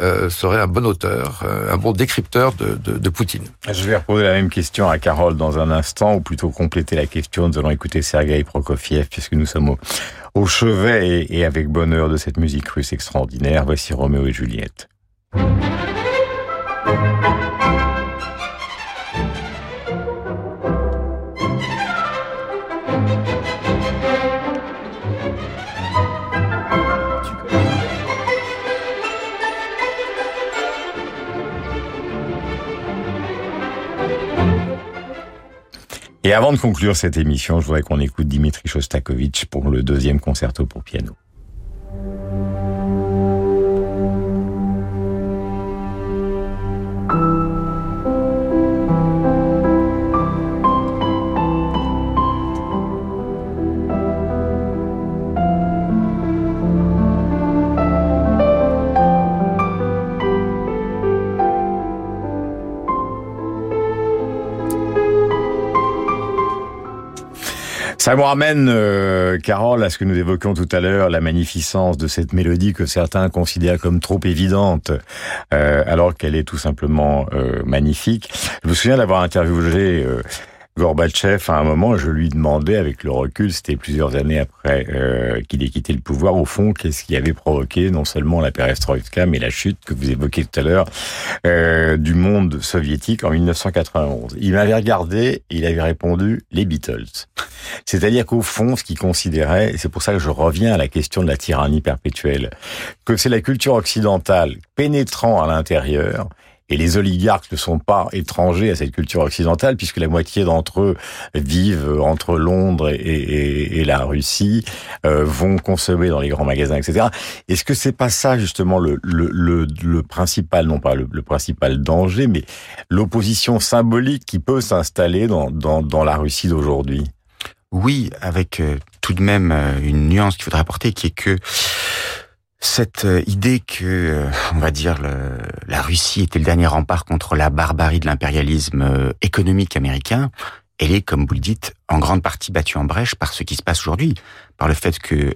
euh, serait un bon auteur, euh, un bon décrypteur de, Poutine. Je vais reposer la même question à Carole dans un instant, ou plutôt compléter la question. Nous allons écouter Sergei Prokofiev, puisque nous sommes au, chevet et, et avec bonheur de cette musique russe extraordinaire. Voici Roméo et Juliette. Et avant de conclure cette émission, je voudrais qu'on écoute Dimitri Shostakovich pour le deuxième concerto pour piano. Ça me ramène, euh, Carole, à ce que nous évoquions tout à l'heure, la magnificence de cette mélodie que certains considèrent comme trop évidente, euh, alors qu'elle est tout simplement euh, magnifique. Je me souviens d'avoir interviewé Gorbatchev, à un moment, je lui demandais, avec le recul, c'était plusieurs années après euh, qu'il ait quitté le pouvoir, au fond, qu'est-ce qui avait provoqué non seulement la perestroïka, mais la chute que vous évoquiez tout à l'heure euh, du monde soviétique en 1991. Il m'avait regardé, et il avait répondu les Beatles. C'est-à-dire qu'au fond, ce qu'il considérait, et c'est pour ça que je reviens à la question de la tyrannie perpétuelle, que c'est la culture occidentale pénétrant à l'intérieur et les oligarques ne sont pas étrangers à cette culture occidentale, puisque la moitié d'entre eux vivent entre Londres et, la Russie, euh, vont consommer dans les grands magasins, etc. Est-ce que c'est pas ça justement le, principal, non pas le, principal danger, mais l'opposition symbolique qui peut s'installer dans, la Russie d'aujourd'hui? Oui, avec euh, tout de même euh, une nuance qu'il faudrait apporter, qui est que cette euh, idée que, euh, on va dire, la Russie était le dernier rempart contre la barbarie de l'impérialisme euh, économique américain, elle est, comme vous le dites, en grande partie battue en brèche par ce qui se passe aujourd'hui, par le fait que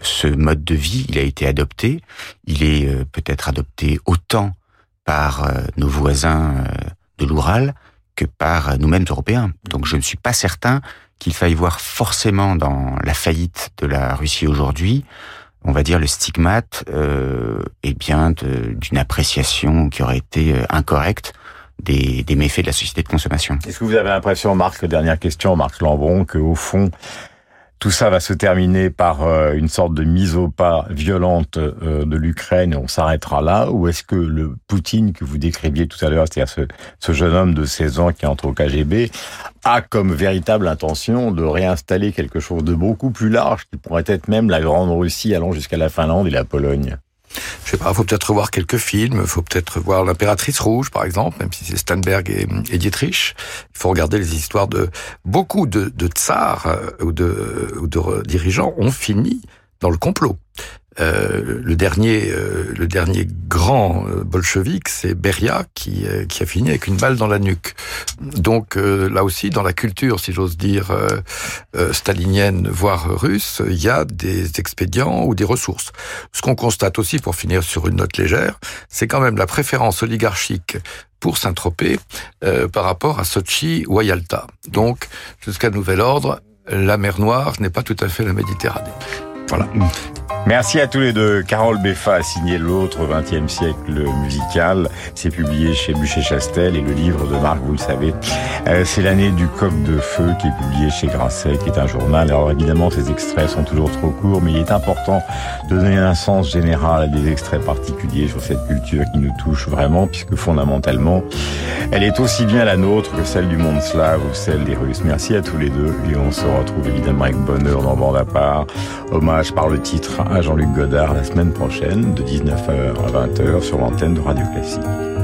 ce mode de vie, il a été adopté, il est peut-être adopté autant par nos voisins de l'Oural que par nous-mêmes Européens. Donc je ne suis pas certain qu'il faille voir forcément dans la faillite de la Russie aujourd'hui on va dire, le stigmate euh, eh bien d'une appréciation qui aurait été euh, incorrecte des, méfaits de la société de consommation. Est-ce que vous avez l'impression, Marc, dernière question, Marc Lambron, qu'au fond, tout ça va se terminer par euh, une sorte de mise au pas violente euh, de l'Ukraine et on s'arrêtera là. Ou est-ce que le Poutine que vous décriviez tout à l'heure, c'est-à-dire ce, ce, jeune homme de 16 ans qui entre au KGB, a comme véritable intention de réinstaller quelque chose de beaucoup plus large qui pourrait être même la Grande Russie allant jusqu'à la Finlande et la Pologne? Je sais pas, faut peut-être voir quelques films, faut peut-être voir l'impératrice rouge, par exemple, même si c'est Steinberg et, et, Dietrich. Il faut regarder les histoires de beaucoup de, tsars euh, ou de, ou de dirigeants ont fini dans le complot. Euh, le dernier, euh, le dernier grand euh, bolchevique, c'est Beria qui, euh, qui a fini avec une balle dans la nuque. Donc là aussi, dans la culture, si j'ose dire, stalinienne, voire russe, il y a des expédients ou des ressources. Ce qu'on constate aussi, pour finir sur une note légère, c'est quand même la préférence oligarchique pour Saint-Tropez par rapport à Sochi ou à Yalta. Donc, jusqu'à nouvel ordre, la mer Noire n'est pas tout à fait la Méditerranée. Voilà. Merci à tous les deux. Carole Beffa a signé l'autre 20e siècle musical. C'est publié chez Bûcher-Chastel et le livre de Marc, vous le savez, euh, c'est l'année du coq de feu qui est publié chez Grasset, qui est un journal. Alors évidemment, ces extraits sont toujours trop courts, mais il est important de donner un sens général à des extraits particuliers sur cette culture qui nous touche vraiment, puisque fondamentalement, elle est aussi bien la nôtre que celle du monde slave ou celle des Russes. Merci à tous les deux et on se retrouve évidemment avec bonheur dans Bande à part. Hommage par le titre à Jean-Luc Godard la semaine prochaine de 19h à 20h sur l'antenne de Radio Classique.